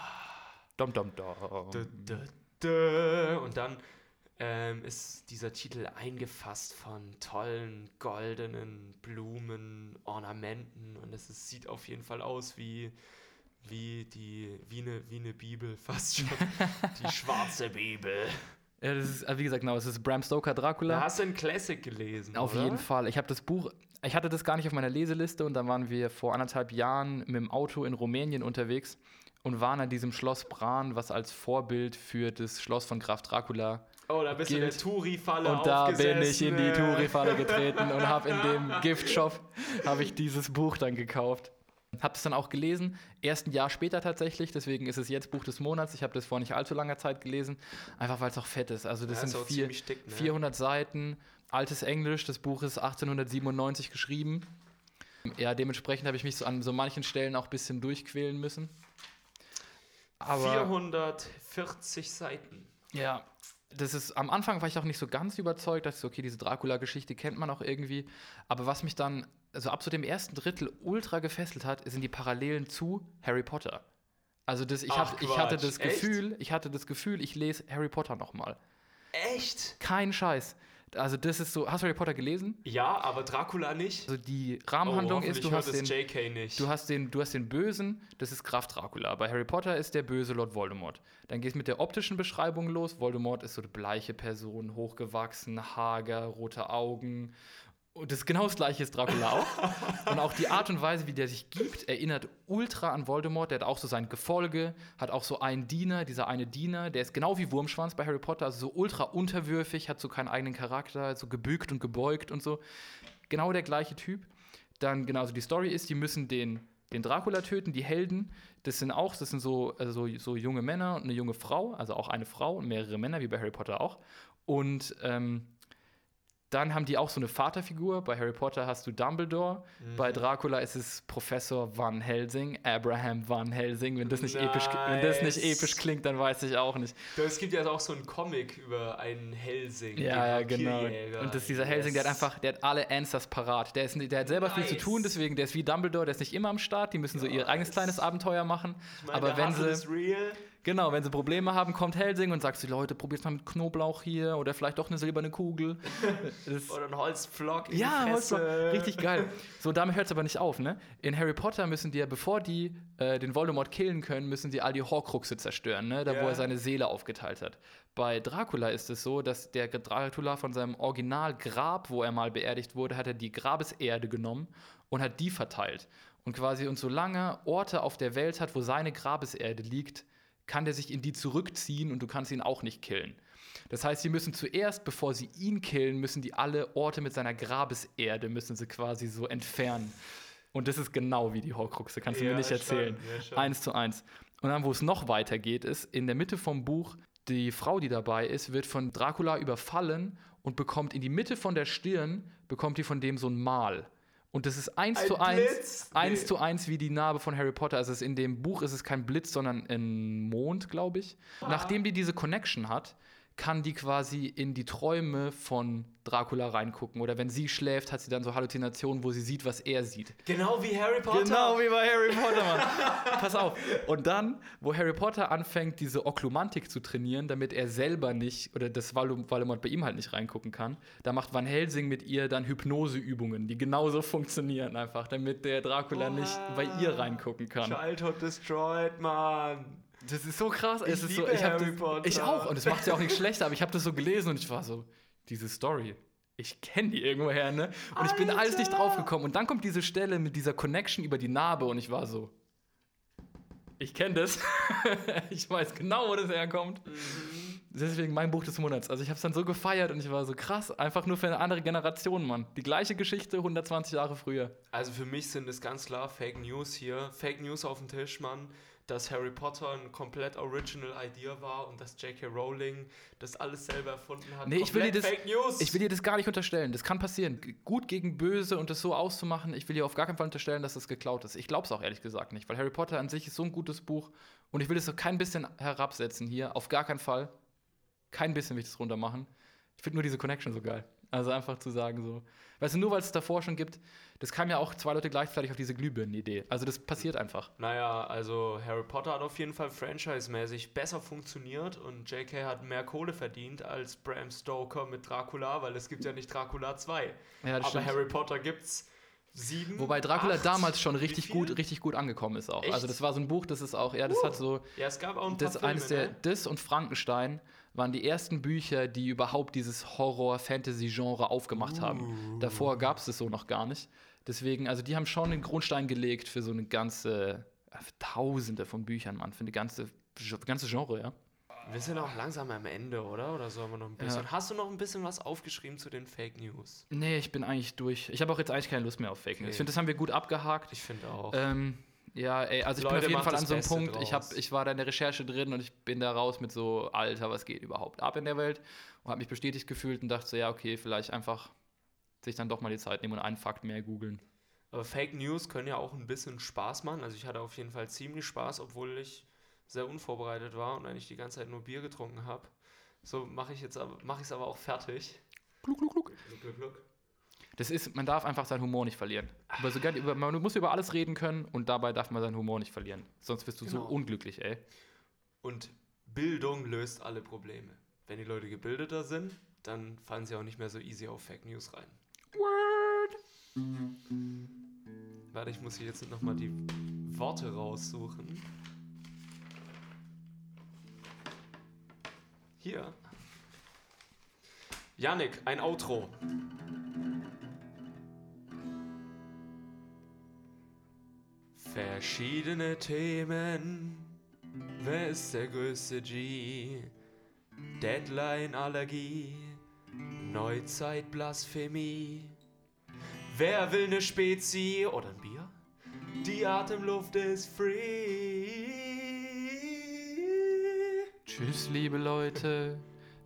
Dom, dom, dom. Dö, dö, dö. Und dann ähm, ist dieser Titel eingefasst von tollen goldenen Blumen, Ornamenten und es ist, sieht auf jeden Fall aus wie, wie, die, wie, eine, wie eine Bibel, fast schon. die schwarze Bibel. Ja, das ist, also wie gesagt, genau, es ist Bram Stoker Dracula. Da hast du ein Classic gelesen, Auf oder? jeden Fall. Ich habe das Buch, ich hatte das gar nicht auf meiner Leseliste und dann waren wir vor anderthalb Jahren mit dem Auto in Rumänien unterwegs und waren an diesem Schloss Bran, was als Vorbild für das Schloss von Graf Dracula Oh, da bist du in der gilt. Touri-Falle Und da bin ich in die. Touri-Falle getreten und habe in dem Giftshop habe ich dieses Buch dann gekauft. Habe es dann auch gelesen, erst ein Jahr später tatsächlich, deswegen ist es jetzt Buch des Monats. Ich habe das vor nicht allzu langer Zeit gelesen, einfach weil es auch fett ist. Also das Ja, sind vier, dick, ne? 400 Seiten, altes Englisch, das Buch ist 1897 geschrieben. Ja, dementsprechend habe ich mich so an so manchen Stellen auch ein bisschen durchquälen müssen. Aber 440 Seiten. ja, das ist am Anfang war ich auch nicht so ganz überzeugt, dass so, okay, diese Dracula-Geschichte kennt man auch irgendwie. Aber was mich dann, also ab so dem ersten Drittel ultra gefesselt hat, sind die Parallelen zu Harry Potter. Also das, ich, Ach, hab, ich hatte das echt? Gefühl, ich hatte das Gefühl, ich lese Harry Potter nochmal. Echt? Kein Scheiß. Also das ist so, hast du Harry Potter gelesen? Ja, aber Dracula nicht. Also die Rahmenhandlung Oh, ist, du hast, den, es JK nicht. du, hast den, du hast den Bösen, das ist Graf Dracula. Bei Harry Potter ist der Böse Lord Voldemort. Dann geht es mit der optischen Beschreibung los. Voldemort ist so eine bleiche Person, hochgewachsen, hager, rote Augen. Und das genau das gleiche ist Dracula auch. und auch die Art und Weise, wie der sich gibt, erinnert ultra an Voldemort. Der hat auch so sein Gefolge, hat auch so einen Diener, dieser eine Diener, der ist genau wie Wurmschwanz bei Harry Potter, also so ultra unterwürfig, hat so keinen eigenen Charakter, so gebückt und gebeugt und so. Genau der gleiche Typ. Dann genauso die Story ist, die müssen den, den Dracula töten, die Helden. Das sind auch, das sind so, also so, so junge Männer und eine junge Frau, also auch eine Frau und mehrere Männer, wie bei Harry Potter auch. Und ähm, dann haben die auch so eine Vaterfigur. Bei Harry Potter hast du Dumbledore. Mhm. Bei Dracula ist es Professor Van Helsing, Abraham Van Helsing. Wenn das, nicht episch, wenn das nicht Nice. episch klingt, dann weiß ich auch nicht. Es gibt ja auch so einen Comic über einen Helsing. Ja, ja, genau. Und das ist dieser Helsing, der hat Yes. einfach, der hat alle Answers parat. Der, ist, der hat selber viel zu Nice. tun, deswegen, der ist wie Dumbledore, der ist nicht immer am Start. Die müssen so ihr eigenes kleines Abenteuer machen. Meine, Aber wenn sie. Genau, wenn sie Probleme haben, kommt Helsing und sagt, Leute, probiert mal mit Knoblauch hier oder vielleicht doch eine silberne Kugel. Oder ein Holzpflock in ja, die richtig geil. So, damit hört es aber nicht auf, ne? In Harry Potter müssen die ja, bevor die äh, den Voldemort killen können, müssen sie all die Horcruxe zerstören, ne? Da, wo Ja. er seine Seele aufgeteilt hat. Bei Dracula ist es so, dass der Dracula von seinem Originalgrab, wo er mal beerdigt wurde, hat er die Grabeserde genommen und hat die verteilt. Und quasi, und solange Orte auf der Welt hat, wo seine Grabeserde liegt, kann der sich in die zurückziehen und du kannst ihn auch nicht killen. Das heißt, sie müssen zuerst, bevor sie ihn killen, müssen die alle Orte mit seiner Grabeserde, müssen sie quasi so entfernen. Und das ist genau wie die Horcruxe, kannst du Ja, mir nicht schon, erzählen. ja, schon. Eins zu eins. Und dann, wo es noch weiter geht, ist, in der Mitte vom Buch, die Frau, die dabei ist, wird von Dracula überfallen und bekommt in die Mitte von der Stirn, bekommt die von dem so ein Mal. Und das ist eins Ein zu eins, Blitz? eins Nee. zu eins wie die Narbe von Harry Potter. Also es ist in dem Buch ist es kein Blitz, sondern ein Mond, glaube ich. Nachdem die diese Connection hat, kann die quasi in die Träume von Dracula reingucken. Oder wenn sie schläft, hat sie dann so Halluzinationen, wo sie sieht, was er sieht. Genau wie Harry Potter. Genau wie bei Harry Potter, Mann. Pass auf. Und dann, wo Harry Potter anfängt, diese Oklumantik zu trainieren, damit er selber nicht, oder das Voldem- Voldemort bei ihm halt nicht reingucken kann, da macht Van Helsing mit ihr dann Hypnoseübungen, die genauso funktionieren einfach, damit der Dracula nicht bei ihr reingucken kann. Childhood destroyed, Mann. Das ist so krass. Ich es ist so, ich Harry das, Potter. Ich auch. Und es macht ja auch nicht schlechter, aber ich habe das so gelesen und ich war so, diese Story. Ich kenne die irgendwoher, ne? Und ich bin alles nicht drauf gekommen. Und dann kommt diese Stelle mit dieser Connection über die Narbe und ich war so, ich kenne das. ich weiß genau, wo das herkommt. Mhm. Deswegen mein Buch des Monats. Also ich habe es dann so gefeiert und ich war so krass. Einfach nur für eine andere Generation, Mann. Die gleiche Geschichte 120 Jahre früher. Also für mich sind es ganz klar Fake News hier. Fake News auf dem Tisch, Mann. Dass Harry Potter ein komplett original Idea war und dass J.K. Rowling das alles selber erfunden hat. Nee, ich will, dir das, Fake News. ich will dir das gar nicht unterstellen. Das kann passieren. Gut gegen böse und das so auszumachen, ich will dir auf gar keinen Fall unterstellen, dass das geklaut ist. Ich glaube es auch ehrlich gesagt nicht, weil Harry Potter an sich ist so ein gutes Buch und ich will es auch kein bisschen herabsetzen hier. Auf gar keinen Fall. Kein bisschen will ich das runter machen. Ich finde nur diese Connection so geil. Also einfach zu sagen so. Weißt du, nur weil es davor schon gibt, das kam ja auch zwei Leute gleichzeitig auf diese Glühbirnen-Idee. Also das passiert einfach. Naja, also Harry Potter hat auf jeden Fall franchise-mäßig besser funktioniert und J.K. hat mehr Kohle verdient als Bram Stoker mit Dracula, weil es gibt ja nicht Dracula 2. Ja, Aber stimmt. Harry Potter gibt's sieben. Wobei Dracula acht, damals schon richtig gut, richtig gut angekommen ist auch. Echt? Also das war so ein Buch, das ist auch, ja, das hat so. Ja, es gab auch ein paar das, Filme, eines der, ne? das und Frankenstein waren die ersten Bücher, die überhaupt dieses Horror-Fantasy-Genre aufgemacht Uh. haben. Davor gab es das so noch gar nicht. Deswegen, also die haben schon den Grundstein gelegt für so eine ganze, äh, für Tausende von Büchern, Mann, für eine ganze, ganze Genre, ja. Wir sind auch langsam am Ende, oder? Oder sollen wir noch ein bisschen? Ja. Hast du noch ein bisschen was aufgeschrieben zu den Fake News? Nee, ich bin eigentlich durch. Ich habe auch jetzt eigentlich keine Lust mehr auf Fake News. Okay. Ich finde, das haben wir gut abgehakt. Ich finde auch. Ähm, ja, ey, also ich Leute, bin auf jeden Fall an so einem Beste Punkt. Ich, hab, ich war da in der Recherche drin und ich bin da raus mit so, Alter, was geht überhaupt ab in der Welt? Und habe mich bestätigt gefühlt und dachte so, ja, okay, vielleicht einfach sich dann doch mal die Zeit nehmen und einen Fakt mehr googeln. Aber Fake News können ja auch ein bisschen Spaß machen. Also ich hatte auf jeden Fall ziemlich Spaß, obwohl ich sehr unvorbereitet war und eigentlich die ganze Zeit nur Bier getrunken habe. So mache ich jetzt aber, mache ich es aber auch fertig. Gluck, gluck, gluck. Gluck, gluck, gluck. Das ist, man darf einfach seinen Humor nicht verlieren. Über sogar, über, man muss über alles reden können und dabei darf man seinen Humor nicht verlieren. Sonst wirst du genau. so unglücklich, ey. Und Bildung löst alle Probleme. Wenn die Leute gebildeter sind, dann fallen sie auch nicht mehr so easy auf Fake News rein. Word! Warte, ich muss hier jetzt nochmal die Worte raussuchen. Hier. Yannick, ein Outro. Verschiedene Themen. Wer ist der größte G? Deadline-Allergie. Neuzeit-Blasphemie. Wer will ne Spezi oder ein Bier? Die Atemluft ist free. Tschüss, liebe Leute.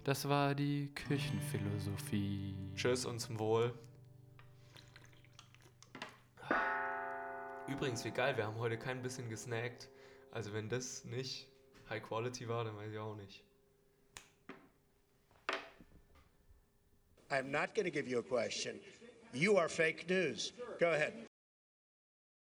Das war die Küchenphilosophie. Tschüss und zum Wohl. Übrigens, wie geil, wir haben heute kein bisschen gesnackt. Also wenn das nicht High Quality war, dann weiß ich auch nicht. I'm not going to give you a question. You are fake news. Go ahead.